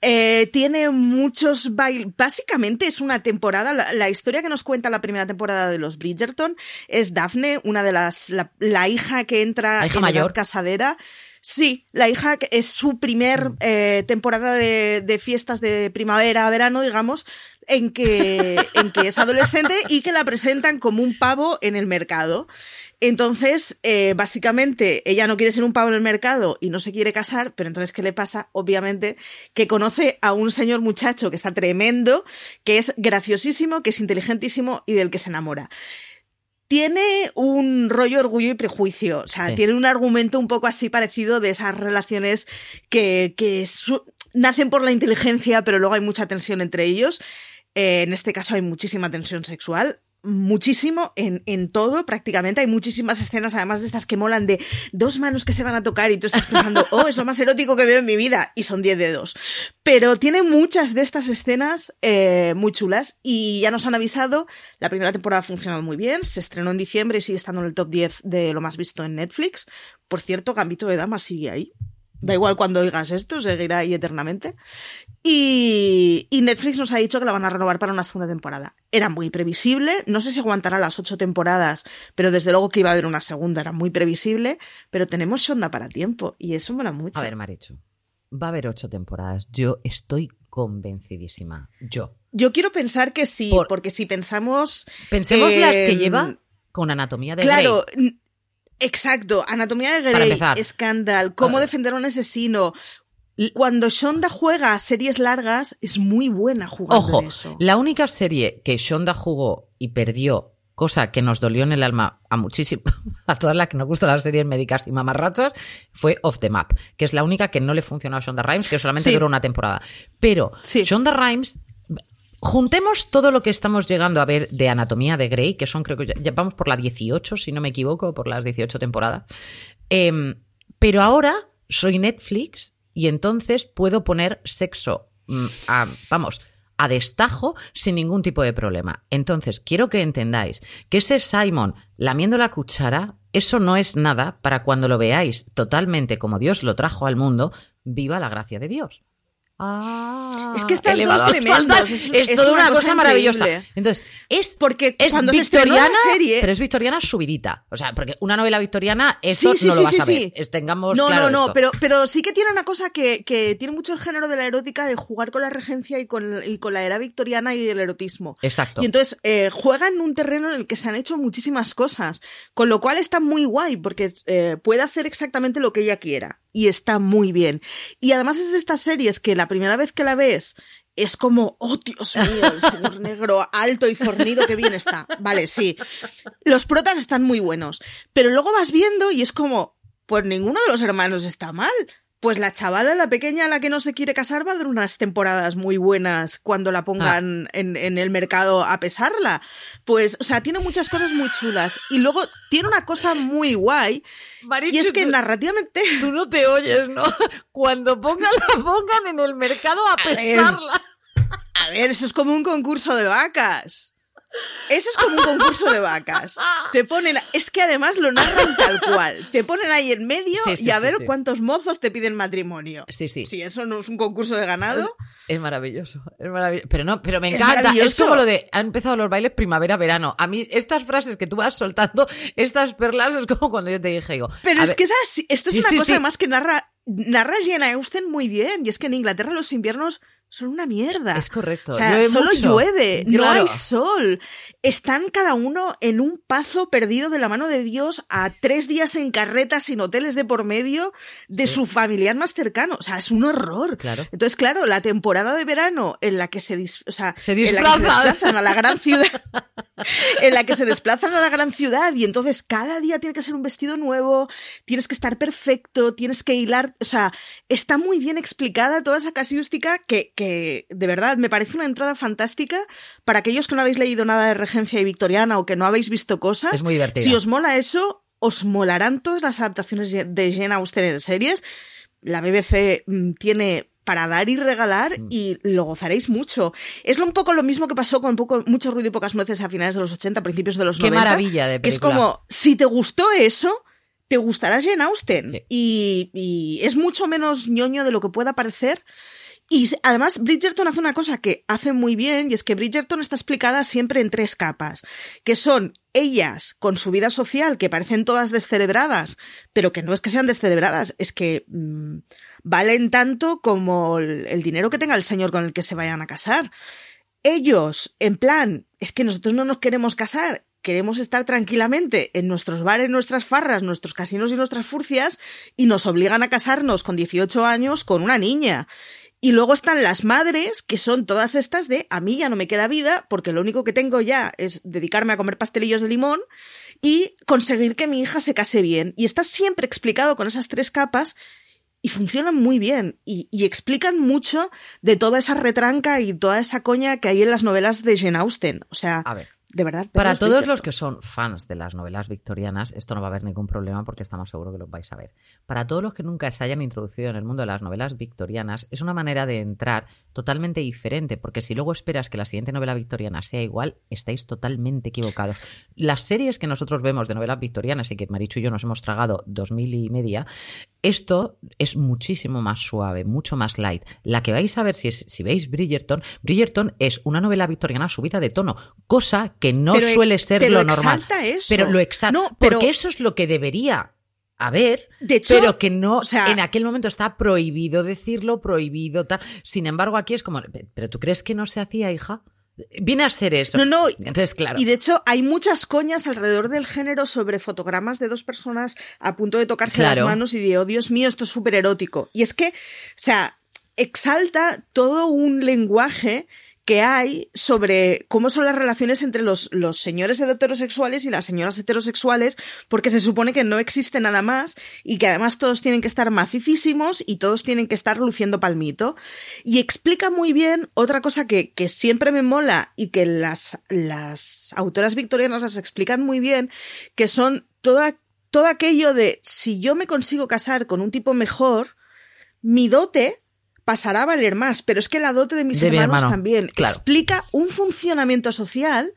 Eh, tiene muchos bailes. Básicamente es una temporada. La, historia que nos cuenta la primera temporada de los Bridgerton es Daphne, una de las. La, hija que entra en mayor. casadera. Sí, la hija es su primer mm. eh, temporada de, fiestas de primavera, verano, digamos, en que, en que es adolescente y que la presentan como un pavo en el mercado. Entonces, eh, básicamente, ella no quiere ser un pavo en el mercado y no se quiere casar, pero entonces, ¿qué le pasa? Obviamente, que conoce a un señor muchacho que está tremendo, que es graciosísimo, que es inteligentísimo y del que se enamora tiene un rollo orgullo y prejuicio. O sea, tiene un argumento un poco así parecido de esas relaciones que, que nacen por la inteligencia, pero luego hay mucha tensión entre ellos. Eh, en este caso hay muchísima tensión sexual muchísimo en, en, todo, prácticamente. Hay muchísimas escenas, además de estas que molan de dos manos que se van a tocar y tú estás pensando, oh, es lo más erótico que veo en mi vida, y son diez dedos. Pero tiene muchas de estas escenas eh, muy chulas y ya nos han avisado, la primera temporada ha funcionado muy bien, se estrenó en diciembre y sigue estando en el top 10 de lo más visto en Netflix. Por cierto, Gambito de Dama sigue ahí. Da igual cuando oigas esto, seguirá ahí eternamente. Y, Netflix nos ha dicho que la van a renovar para una segunda temporada. Era muy previsible, no sé si aguantará las ocho temporadas, pero desde luego que iba a haber una segunda, era muy previsible, pero tenemos Shonda para tiempo y eso mola mucho. A ver, Marichu, va a haber ocho temporadas, yo estoy convencidísima, yo. Yo quiero pensar que sí, porque si pensamos... Pensemos las que lleva con Anatomía de claro, Exacto, Anatomía de Grey, Scandal, Cómo defender a un asesino. Cuando Shonda juega a series largas, es muy buena jugando Ojo, eso. la única serie que Shonda jugó y perdió, cosa que nos dolió en el alma a muchísimo, a todas las que nos gustan las series médicas y mamarrachas, fue Off the Map, que es la única que no le funcionó a Shonda Rhimes, que solamente duró una temporada. Pero Shonda Rhimes Juntemos todo lo que estamos llegando a ver de Anatomía de Grey, que son creo que ya, vamos por la 18, si no me equivoco, por las 18 temporadas. Em, pero ahora soy Netflix y entonces puedo poner sexo, mm, vamos, a destajo sin ningún tipo de problema. Entonces, quiero que entendáis que ese Simon lamiendo la cuchara, eso no es nada para cuando lo veáis totalmente como Dios lo trajo al mundo, viva la gracia de Dios. Ah, es que están todos tremendos. Es, toda una, cosa, maravillosa. Entonces, es porque es victoriana, serie... pero es victoriana subidita. O sea, porque una novela victoriana, eso no lo vas a ver. tengamos no, no, no, pero, pero sí que tiene una cosa que, que, tiene mucho el género de la erótica de jugar con la regencia y con, y con la era victoriana y el erotismo. Exacto. Y entonces eh, juega en un terreno en el que se han hecho muchísimas cosas, con lo cual está muy guay porque eh, puede hacer exactamente lo que ella quiera y está muy bien. Y además es de estas series que la primera vez que la ves es como, oh Dios mío, el señor negro alto y fornido, que bien está. Vale, sí. Los protas están muy buenos. Pero luego vas viendo y es como, pues ninguno de los hermanos está mal. Pues la chavala, la pequeña, la que no se quiere casar, va a dar unas temporadas muy buenas cuando la pongan ah. en, el mercado a pesarla. Pues, o sea, tiene muchas cosas muy chulas. Y luego tiene una cosa muy guay. y es que narrativamente. Tú no te oyes, ¿no? Cuando pongan la pongan en el mercado a, pesarla. a ver, eso es como un concurso de vacas. Eso es como un concurso de vacas. Te ponen, es que además lo narran tal cual. Te ponen ahí en medio y a ver cuántos mozos te piden matrimonio. Sí, sí. Si eso no es un concurso de ganado. Es maravilloso, es maravilloso. Pero no, pero me encanta. Es, como lo de han empezado los bailes primavera-verano. A mí, estas frases que tú vas soltando, estas perlas, es como cuando yo te dije, digo. Pero es que esto es una cosa además que narra, narra Jane Austen muy bien. Y es que en Inglaterra los inviernos son una mierda. Es correcto. O sea, solo llueve, no hay sol. Están cada uno en un pazo perdido de la mano de Dios a tres días en carreta sin hoteles de por medio de su familiar más cercano. O sea, es un horror. Claro. Entonces, claro, la temporada de verano en la que se, o sea, se, desplazan a la gran ciudad, en la que se desplazan a la gran ciudad y entonces cada día tiene que ser un vestido nuevo, tienes que estar perfecto, tienes que hilar, o sea, está muy bien explicada toda esa casuística que que de verdad me parece una entrada fantástica para aquellos que no habéis leído nada de Regencia y Victoriana o que no habéis visto cosas. Es muy divertido. Si os mola eso, os molarán todas las adaptaciones de Jane Austen en series. La BBC mm, tiene para dar y regalar mm. y lo gozaréis mucho. Es un poco lo mismo que pasó con poco, mucho ruido y pocas nueces a finales de los 80, principios de los 90. Qué maravilla de película. Que es como, si te gustó eso, te gustará Jane Austen. Y, y, es mucho menos ñoño de lo que pueda parecer. Y además, Bridgerton hace una cosa que hace muy bien, y es que Bridgerton está explicada siempre en tres capas, que son ellas con su vida social, que parecen todas descerebradas, pero que no es que sean descerebradas, es que mm, valen tanto como el, dinero que tenga el señor con el que se vayan a casar. Ellos, en plan, es que nosotros no nos queremos casar, queremos estar tranquilamente en nuestros bares, nuestras farras, nuestros casinos y nuestras furcias, y nos obligan a casarnos con 18 años con una niña. Y luego están las madres, que son todas estas de a mí ya no me queda vida, porque lo único que tengo ya es dedicarme a comer pastelillos de limón y conseguir que mi hija se case bien. Y está siempre explicado con esas tres capas y funcionan muy bien y, explican mucho de toda esa retranca y toda esa coña que hay en las novelas de Jane Austen. O sea, a ver de verdad. Para todos los que son fans de las novelas victorianas, esto no va a haber ningún problema porque estamos seguros que lo vais a ver. Para todos los que nunca se hayan introducido en el mundo de las novelas victorianas, es una manera de entrar totalmente diferente, porque si luego esperas que la siguiente novela victoriana sea igual, estáis totalmente equivocados. Las series que nosotros vemos de novelas victorianas y que Marichu y yo nos hemos tragado dos mil y media, esto es muchísimo más suave, mucho más light. La que vais a ver si, si veis Bridgerton, Bridgerton es una novela victoriana subida de tono, cosa que no suele ser lo, normal. Eso. Pero lo exalta. porque eso es lo que debería haber, de hecho, pero que no, o sea, en aquel momento está prohibido decirlo, prohibido tal. Sin embargo, aquí es como, pero ¿tú crees que no se hacía, hija? Viene a ser eso. No, no. Entonces, claro. Y de hecho, hay muchas coñas alrededor del género sobre fotogramas de dos personas a punto de tocarse las manos y de, oh Dios mío, esto es súper erótico. Y es que, o sea, exalta todo un lenguaje que hay sobre cómo son las relaciones entre los, los señores heterosexuales y las señoras heterosexuales, porque se supone que no existe nada más y que además todos tienen que estar macicísimos y todos tienen que estar luciendo palmito. Y explica muy bien otra cosa que, que siempre me mola y que las, las autoras victorianas las explican muy bien, que son toda, todo aquello de si yo me consigo casar con un tipo mejor, mi dote pasará a valer más, pero es que la dote de mis hermanos también explica un funcionamiento social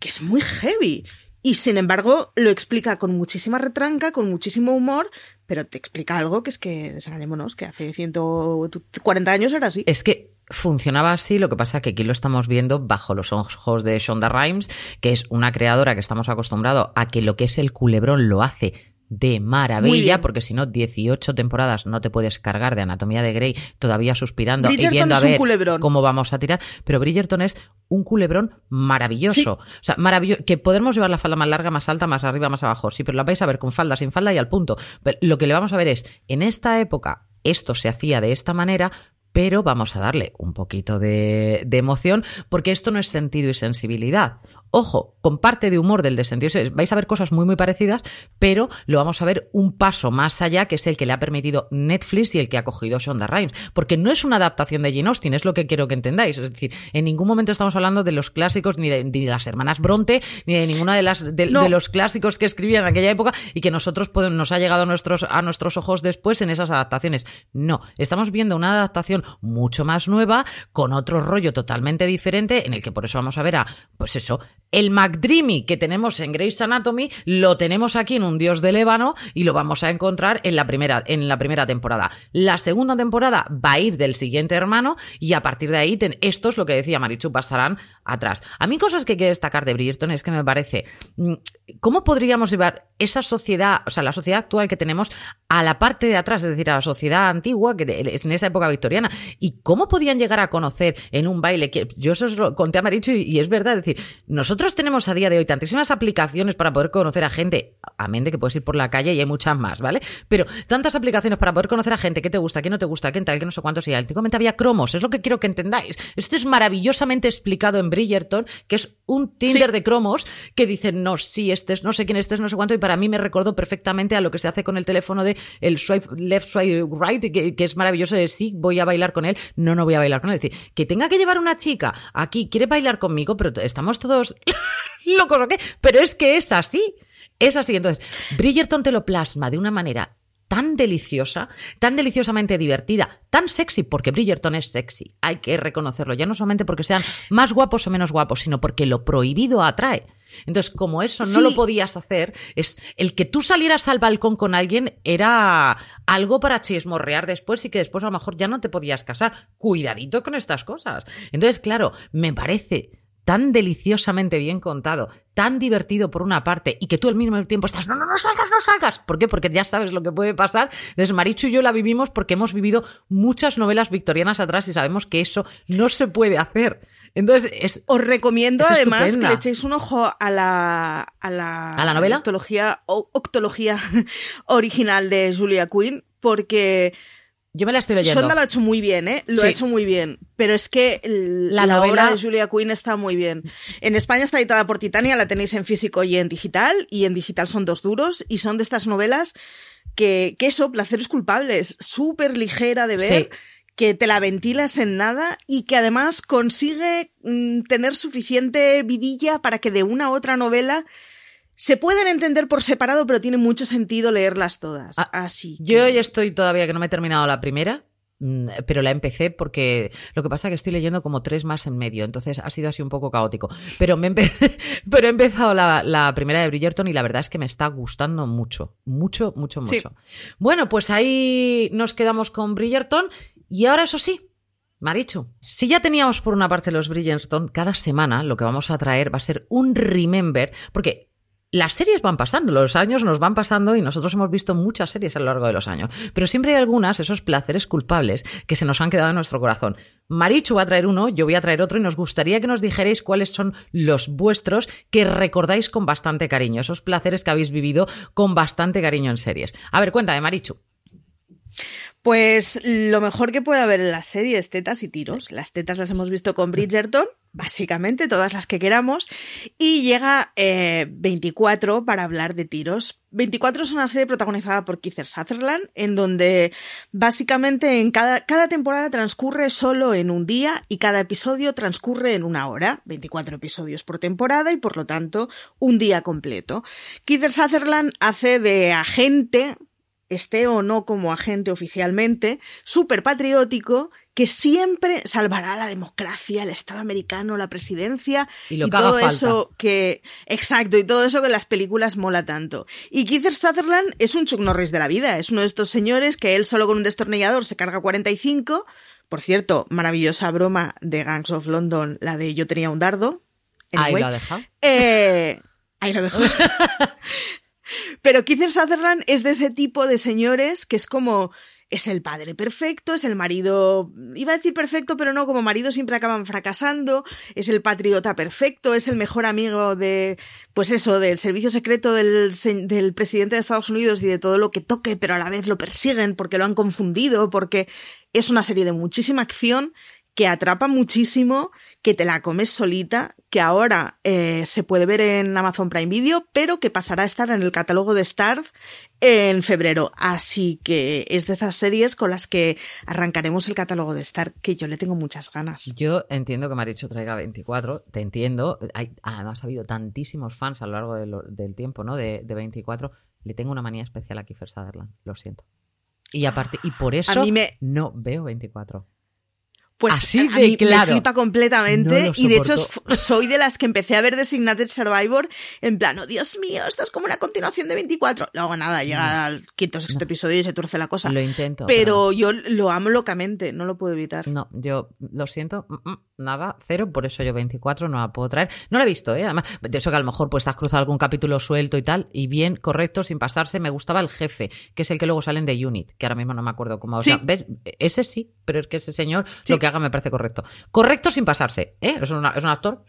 que es muy heavy. Y sin embargo, lo explica con muchísima retranca, con muchísimo humor, pero te explica algo que es que, desanimémonos, que hace 140 años era así. Es que funcionaba así, lo que pasa es que aquí lo estamos viendo bajo los ojos de Shonda Rhimes, que es una creadora que estamos acostumbrados a que lo que es el culebrón lo hace de maravilla, porque si no, 18 temporadas no te puedes cargar de Anatomía de Grey todavía suspirando y viendo a ver cómo vamos a tirar. Pero Bridgerton es un culebrón maravilloso. O sea, maravilloso. Que podemos llevar la falda más larga, más alta, más arriba, más abajo. Sí, pero la vais a ver con falda, sin falda y al punto. lo que le vamos a ver es, en esta época, esto se hacía de esta manera, pero vamos a darle un poquito de, de, emoción porque esto no es sentido y sensibilidad. Ojo, con parte de humor del descendido. Vais a ver cosas muy, muy parecidas, pero lo vamos a ver un paso más allá, que es el que le ha permitido Netflix y el que ha cogido Shonda Rhimes. Porque no es una adaptación de Jane Austen, es lo que quiero que entendáis. Es decir, en ningún momento estamos hablando de los clásicos, ni de, las hermanas Bronte, ni de ninguna de las de, los clásicos que escribían en aquella época y que nosotros nos ha llegado a nuestros, a nuestros ojos después en esas adaptaciones. No, estamos viendo una adaptación mucho más nueva, con otro rollo totalmente diferente, en el que por eso vamos a ver a, pues eso, el McDreamy que tenemos en Grey's Anatomy lo tenemos aquí en Un Dios del Ébano y lo vamos a encontrar en la primera, en la primera temporada. La segunda temporada va a ir del siguiente hermano y a partir de ahí, esto es lo que decía Marichu, pasarán atrás. A mí cosas que quiero destacar de Bridgerton es que me parece, mm, ¿cómo podríamos llevar esa sociedad, o sea, la sociedad actual que tenemos a la parte de atrás, es decir, a la sociedad antigua, que es en esa época victoriana? ¿Y cómo podían llegar a conocer en un baile? Que yo eso lo conté a Marichu y, es verdad, es decir, nosotros tenemos a día de hoy tantísimas aplicaciones para poder conocer a gente, amén de que puedes ir por la calle y hay muchas más, ¿vale? Pero tantas aplicaciones para poder conocer a gente, qué te gusta, qué no te gusta, qué tal, qué no sé cuántos y antiguamente había cromos, es lo que quiero que entendáis. Esto es maravillosamente explicado en Bridgerton, que es un Tinder de cromos que dicen, no, sí, este es, no sé quién este es, no sé cuánto, y para mí me recordó perfectamente a lo que se hace con el teléfono de el swipe left, swipe right, que, es maravilloso de sí, voy a bailar con él, no, no voy a bailar con él. Es decir, que tenga que llevar una chica aquí, quiere bailar conmigo, pero estamos todos locos, ¿o qué? Pero es que es así. Es así. Entonces, Bridgerton te lo plasma de una manera tan deliciosa, tan deliciosamente divertida, tan sexy, porque Bridgerton es sexy, hay que reconocerlo, ya no solamente porque sean más guapos o menos guapos, sino porque lo prohibido atrae. Entonces, como eso no lo podías hacer, es el que tú salieras al balcón con alguien era algo para chismorrear después y que después a lo mejor ya no te podías casar. Cuidadito con estas cosas. Entonces, claro, me parece tan deliciosamente bien contado, tan divertido por una parte y que tú al mismo tiempo estás, no, no, no salgas, no salgas. ¿Por qué? Porque ya sabes lo que puede pasar. Entonces, Marichu y yo la vivimos porque hemos vivido muchas novelas victorianas atrás y sabemos que eso no se puede hacer. Entonces, es, os recomiendo además que le echéis un ojo a la, a la, ¿A la novela? Octología, octología original de Julia Quinn, porque yo me la estoy leyendo. Sonda lo ha hecho muy bien, ¿eh? Lo ha hecho muy bien. Pero es que la, novela... obra de Julia Quinn está muy bien. En España está editada por Titania, la tenéis en físico y en digital. Y en digital son dos duros. Y son de estas novelas que, que eso, placeres culpables. Súper ligera de ver. Que te la ventilas en nada y que además consigue mm, tener suficiente vidilla para que de una u otra novela se pueden entender por separado, pero tiene mucho sentido leerlas todas. Ah, así. Yo ya estoy todavía que no me he terminado la primera, mm, pero la empecé porque lo que pasa es que estoy leyendo como tres más en medio, entonces ha sido así un poco caótico. Pero, me pero he empezado la, primera de Bridgerton y la verdad es que me está gustando mucho, mucho, mucho, mucho. Bueno, pues ahí nos quedamos con Bridgerton y ahora eso sí. Marichu, si ya teníamos por una parte los Bridgerton, cada semana lo que vamos a traer va a ser un remember, porque las series van pasando, los años nos van pasando y nosotros hemos visto muchas series a lo largo de los años, pero siempre hay algunas, esos placeres culpables, que se nos han quedado en nuestro corazón. Marichu va a traer uno, yo voy a traer otro y nos gustaría que nos dijerais cuáles son los vuestros que recordáis con bastante cariño, esos placeres que habéis vivido con bastante cariño en series. A ver, cuéntame, Marichu. Pues lo mejor que puede haber en la serie es tetas y tiros. Las tetas las hemos visto con Bridgerton, básicamente, todas las que queramos. Y llega 24 eh, para hablar de tiros. 24 es una serie protagonizada por Kiefer Sutherland, en donde básicamente en cada, cada temporada transcurre solo en un día y cada episodio transcurre en una hora. 24 episodios por temporada y por lo tanto un día completo. Kiefer Sutherland hace de agente esté o no como agente oficialmente, súper patriótico, que siempre salvará la democracia, el Estado americano, la presidencia y, lo todo eso que exacto y todo eso que en las películas mola tanto. Y Keith Sutherland es un Chuck Norris de la vida, es uno de estos señores que él solo con un destornillador se carga 45. Por cierto, maravillosa broma de Gangs of London, la de yo tenía un dardo. ahí lo ha dejado. Eh, ahí lo dejo. Pero Keith Sutherland es de ese tipo de señores que es como es el padre perfecto, es el marido, iba a decir perfecto, pero no, como marido siempre acaban fracasando, es el patriota perfecto, es el mejor amigo de, pues eso, del servicio secreto del, del presidente de Estados Unidos y de todo lo que toque, pero a la vez lo persiguen porque lo han confundido, porque es una serie de muchísima acción que atrapa muchísimo, que te la comes solita, que ahora eh, se puede ver en Amazon Prime Video, pero que pasará a estar en el catálogo de Star en febrero. Así que es de esas series con las que arrancaremos el catálogo de Star, que yo le tengo muchas ganas. Yo entiendo que Maricho traiga 24, te entiendo. Hay, además ha habido tantísimos fans a lo largo del tiempo, ¿no? De, de 24. Le tengo una manía especial a Kiefer Sutherland, lo siento. Y aparte, y por eso no veo 24. Pues Así de claro. me flipa completamente y de hecho soy de las que empecé a ver Designated Survivor en plan, oh Dios mío, esto es como una continuación de 24. Luego nada, llega al quinto sexto episodio y se tuerce la cosa. Lo intento. Pero, yo lo amo locamente, no lo puedo evitar. No, yo lo siento, mm, mm, nada, cero, por eso yo 24 no la puedo traer. No la he visto, ¿eh? Además, de eso que a lo mejor pues has cruzado algún capítulo suelto y tal, y bien, correcto, sin pasarse. Me gustaba el jefe, que es el que luego salen de Unit, que ahora mismo no me acuerdo cómo. O sea, ¿ves? Ese sí, pero es que ese señor lo que haga me parece correcto. Correcto sin pasarse, ¿eh? Es, un actor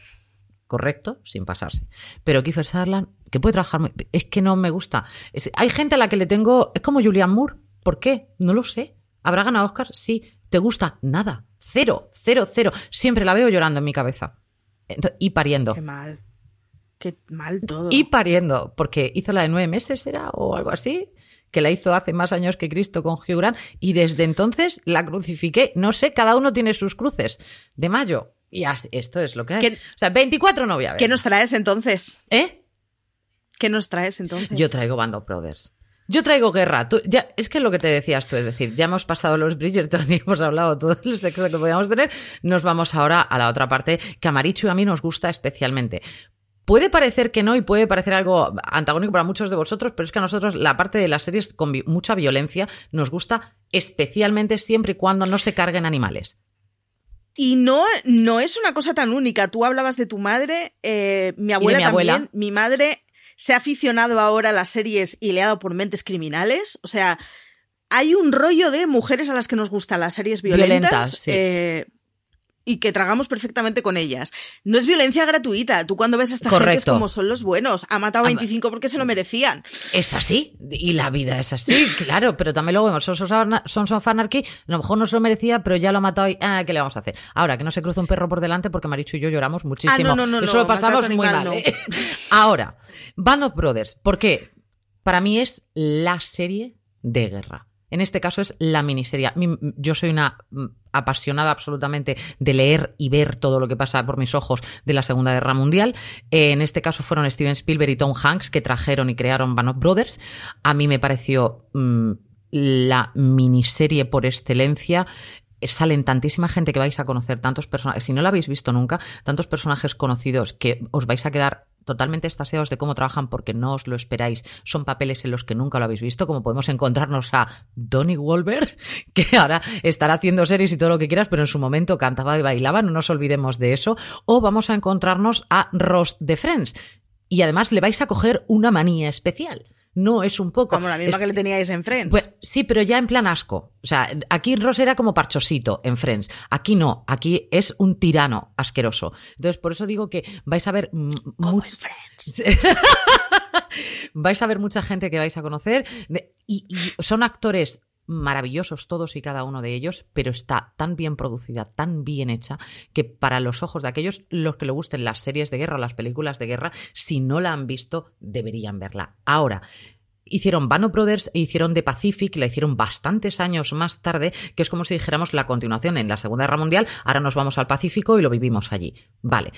correcto sin pasarse. Pero Kiefer Sutherland, que puede trabajar, es que no me gusta. hay gente a la que le tengo, es como Julian Moore. ¿Por qué? No lo sé. ¿Habrá ganado Oscar? Sí. ¿Te gusta? Nada. Cero, cero, cero. Siempre la veo llorando en mi cabeza. y pariendo. Qué mal. Qué mal todo. Y pariendo, porque hizo la de nueve meses, ¿era? O algo así que la hizo hace más años que Cristo con Hugh Grant, y desde entonces la crucifiqué. No sé, cada uno tiene sus cruces. De mayo. Y esto es lo que hay. o sea, 24 no voy a ver. ¿Qué nos traes entonces? ¿Eh? ¿Qué nos traes entonces? Yo traigo Band of Brothers. Yo traigo guerra. ya, es que lo que te decías tú, es decir, ya hemos pasado los Bridgerton y hemos hablado todo el sexo que podíamos tener. Nos vamos ahora a la otra parte que a Marichu y a mí nos gusta especialmente. Puede parecer que no y puede parecer algo antagónico para muchos de vosotros, pero es que a nosotros la parte de las series con mucha violencia nos gusta especialmente siempre y cuando no se carguen animales. Y no, no es una cosa tan única. Tú hablabas de tu madre, eh, mi abuela también. Mi madre se ha aficionado ahora a las series y le ha dado por mentes criminales. O sea, hay un rollo de mujeres a las que nos gustan las series violentas. Eh, y que tragamos perfectamente con ellas. No es violencia gratuita. Tú cuando ves a esta gente es como son los buenos. Ha matado a 25 porque se lo merecían. Es así. Y la vida es así, claro. Pero también lo vemos. Sons of Anarchy, a lo mejor no se lo merecía, pero ya lo ha matado y ah, ¿qué le vamos a hacer? Ahora, que no se cruza un perro por delante porque Marichu y yo lloramos muchísimo. Ah, no, no, no, Eso lo pasamos muy mal. ¿eh? Ahora, Band of Brothers. ¿Por qué? Para mí es la serie de guerra. En este caso es la miniserie. Yo soy una mm, apasionada absolutamente de leer y ver todo lo que pasa por mis ojos de la Segunda Guerra Mundial. En este caso fueron Steven Spielberg y Tom Hanks que trajeron y crearon Band Brothers. A mí me pareció mm, la miniserie por excelencia salen tantísima gente que vais a conocer, tantos personajes, si no la habéis visto nunca, tantos personajes conocidos que os vais a quedar totalmente estasiados de cómo trabajan porque no os lo esperáis. Son papeles en los que nunca lo habéis visto, como podemos encontrarnos a Donnie Wolver, que ahora estará haciendo series y todo lo que quieras, pero en su momento cantaba y bailaba, no nos olvidemos de eso. O vamos a encontrarnos a Ross de Friends. Y además le vais a coger una manía especial no es un poco. Como la misma que le teníais en Friends. Pues, sí, pero ya en plan asco. O sea, aquí Ross era como parchosito en Friends. Aquí no, aquí es un tirano asqueroso. Entonces, por eso digo que vais a ver. Muchos Friends. vais a ver mucha gente que vais a conocer. y, son actores maravillosos todos y cada uno de ellos, pero está tan bien producida, tan bien hecha, que para los ojos de aquellos los que le gusten las series de guerra o las películas de guerra, si no la han visto, deberían verla. Ahora, hicieron Bano Brothers e hicieron The Pacific, la hicieron bastantes años más tarde, que es como si dijéramos la continuación en la Segunda Guerra Mundial, ahora nos vamos al Pacífico y lo vivimos allí. Vale.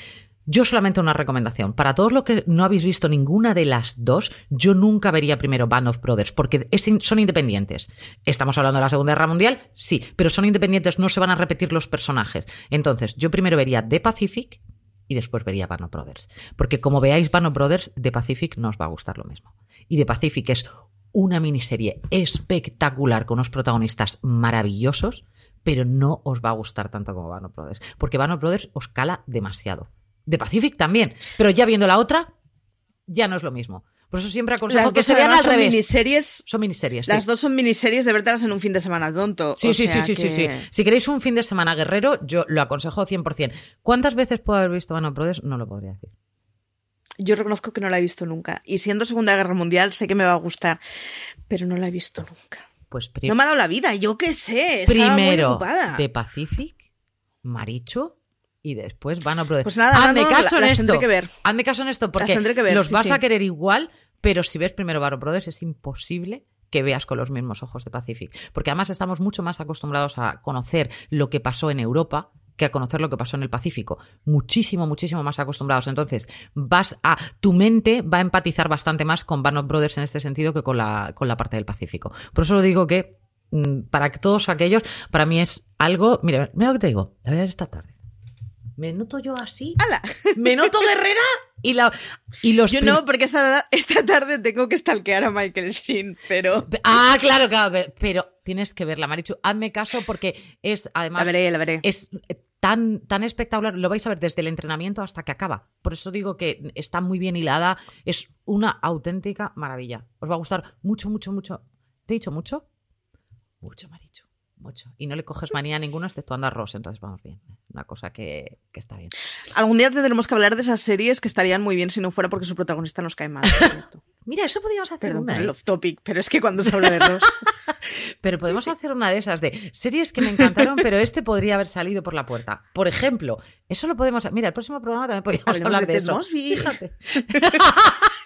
Yo solamente una recomendación. Para todos los que no habéis visto ninguna de las dos, yo nunca vería primero Band of Brothers, porque son independientes. ¿Estamos hablando de la Segunda Guerra Mundial? Sí, pero son independientes, no se van a repetir los personajes. Entonces, yo primero vería The Pacific y después vería Band Brothers. Porque como veáis Band of Brothers, The Pacific no os va a gustar lo mismo. Y The Pacific es una miniserie espectacular con unos protagonistas maravillosos, pero no os va a gustar tanto como Band Brothers. Porque Band Brothers os cala demasiado de Pacific también. Pero ya viendo la otra, ya no es lo mismo. Por eso siempre aconsejo que se vean al son Miniseries, son miniseries. Las dos son miniseries de verlas en un fin de semana tonto. Sí, sí, sí, sí, sí, Si queréis un fin de semana guerrero, yo lo aconsejo 100%. ¿Cuántas veces puedo haber visto Van Brothers? No lo podría decir. Yo reconozco que no la he visto nunca. Y siendo Segunda Guerra Mundial, sé que me va a gustar, pero no la he visto nunca. Pues no me ha dado la vida, yo qué sé. Primero, de Pacific, Maricho, y después van a Pues nada, hazme caso en esto. Que ver. Hazme caso en esto porque los vas a querer igual, pero si ves primero Baro Brothers es imposible que veas con los mismos ojos de Pacific. Porque además estamos mucho más acostumbrados a conocer lo que pasó en Europa que a conocer lo que pasó en el Pacífico. Muchísimo, muchísimo más acostumbrados. Entonces, vas a. Tu mente va a empatizar bastante más con Band of Brothers en este sentido que con la, con la parte del Pacífico. Por eso lo digo que mm, para todos aquellos, para mí es algo. Mira, mira lo que te digo, a ver esta tarde. Me noto yo así. ¡Hala! Me noto guerrera y, la, y los. Yo no, porque esta, esta tarde tengo que stalkear a Michael Sheen, pero. Ah, claro, claro, pero, tienes que verla, Marichu. Hazme caso porque es, además. La veré, la veré. Es tan, tan espectacular. Lo vais a ver desde el entrenamiento hasta que acaba. Por eso digo que está muy bien hilada. Es una auténtica maravilla. Os va a gustar mucho, mucho, mucho. ¿Te he dicho mucho? Mucho, Marichu mucho. Y no le coges manía a ninguno exceptuando a Ross, entonces vamos bien. Una cosa que, está bien. Algún día tendremos que hablar de esas series que estarían muy bien si no fuera porque su protagonista nos cae mal. Mira, eso podríamos hacer Perdón una. el ¿eh? off topic, pero es que cuando se habla de Ross. pero podemos hacer una de esas de series que me encantaron, pero este podría haber salido por la puerta. Por ejemplo, eso lo podemos. Mira, el próximo programa también podríamos hablar de, eso. Fíjate.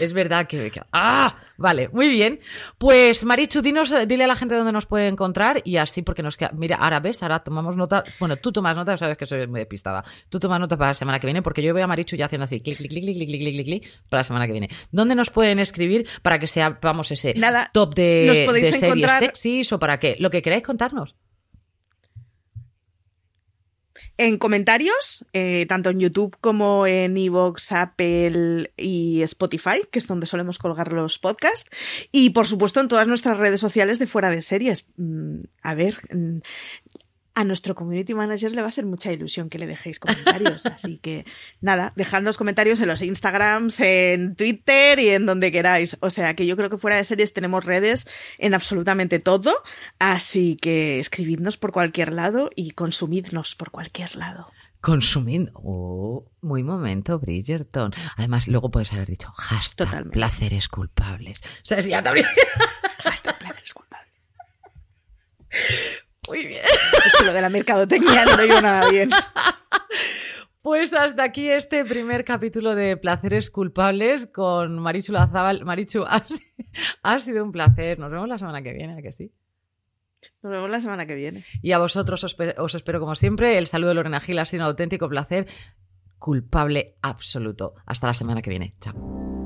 es verdad que, ¡Ah! Vale, muy bien. Pues Marichu, dinos, dile a la gente dónde nos puede encontrar y así porque nos queda... Mira, ahora ves, ahora tomamos nota... Bueno, tú tomas nota, sabes que soy muy despistada. Tú tomas nota para la semana que viene porque yo veo a Marichu ya haciendo así, clic, clic, clic, clic, clic, clic, clic, clic, para la semana que viene. ¿Dónde nos pueden escribir para que sepamos ese Nada, top de, nos podéis de series sexys o para qué? Lo que queráis contarnos. En comentarios, eh, tanto en YouTube como en Evox, Apple y Spotify, que es donde solemos colgar los podcasts. Y por supuesto en todas nuestras redes sociales de fuera de series. Mm, a ver, mm, a nuestro community manager le va a hacer mucha ilusión que le dejéis comentarios. Así que nada, dejad los comentarios en los Instagrams, en Twitter y en donde queráis. O sea que yo creo que fuera de series tenemos redes en absolutamente todo. Así que escribidnos por cualquier lado y consumidnos por cualquier lado. Consumiendo. Oh, muy momento, Bridgerton. Además, luego puedes haber dicho hashtag Totalmente. placeres culpables. O sea, si ya también. hashtag placeres culpables. Muy bien. Es que lo de la mercadotecnia no digo nada bien. Pues hasta aquí este primer capítulo de Placeres Culpables con Marichu Lazábal. Marichu, ha, sido un placer. Nos vemos la semana que viene, ¿a que sí? Nos vemos la semana que viene. Y a vosotros os, espero como siempre. El saludo de Lorena Gil ha sido un auténtico placer. Culpable absoluto. Hasta la semana que viene. Chao.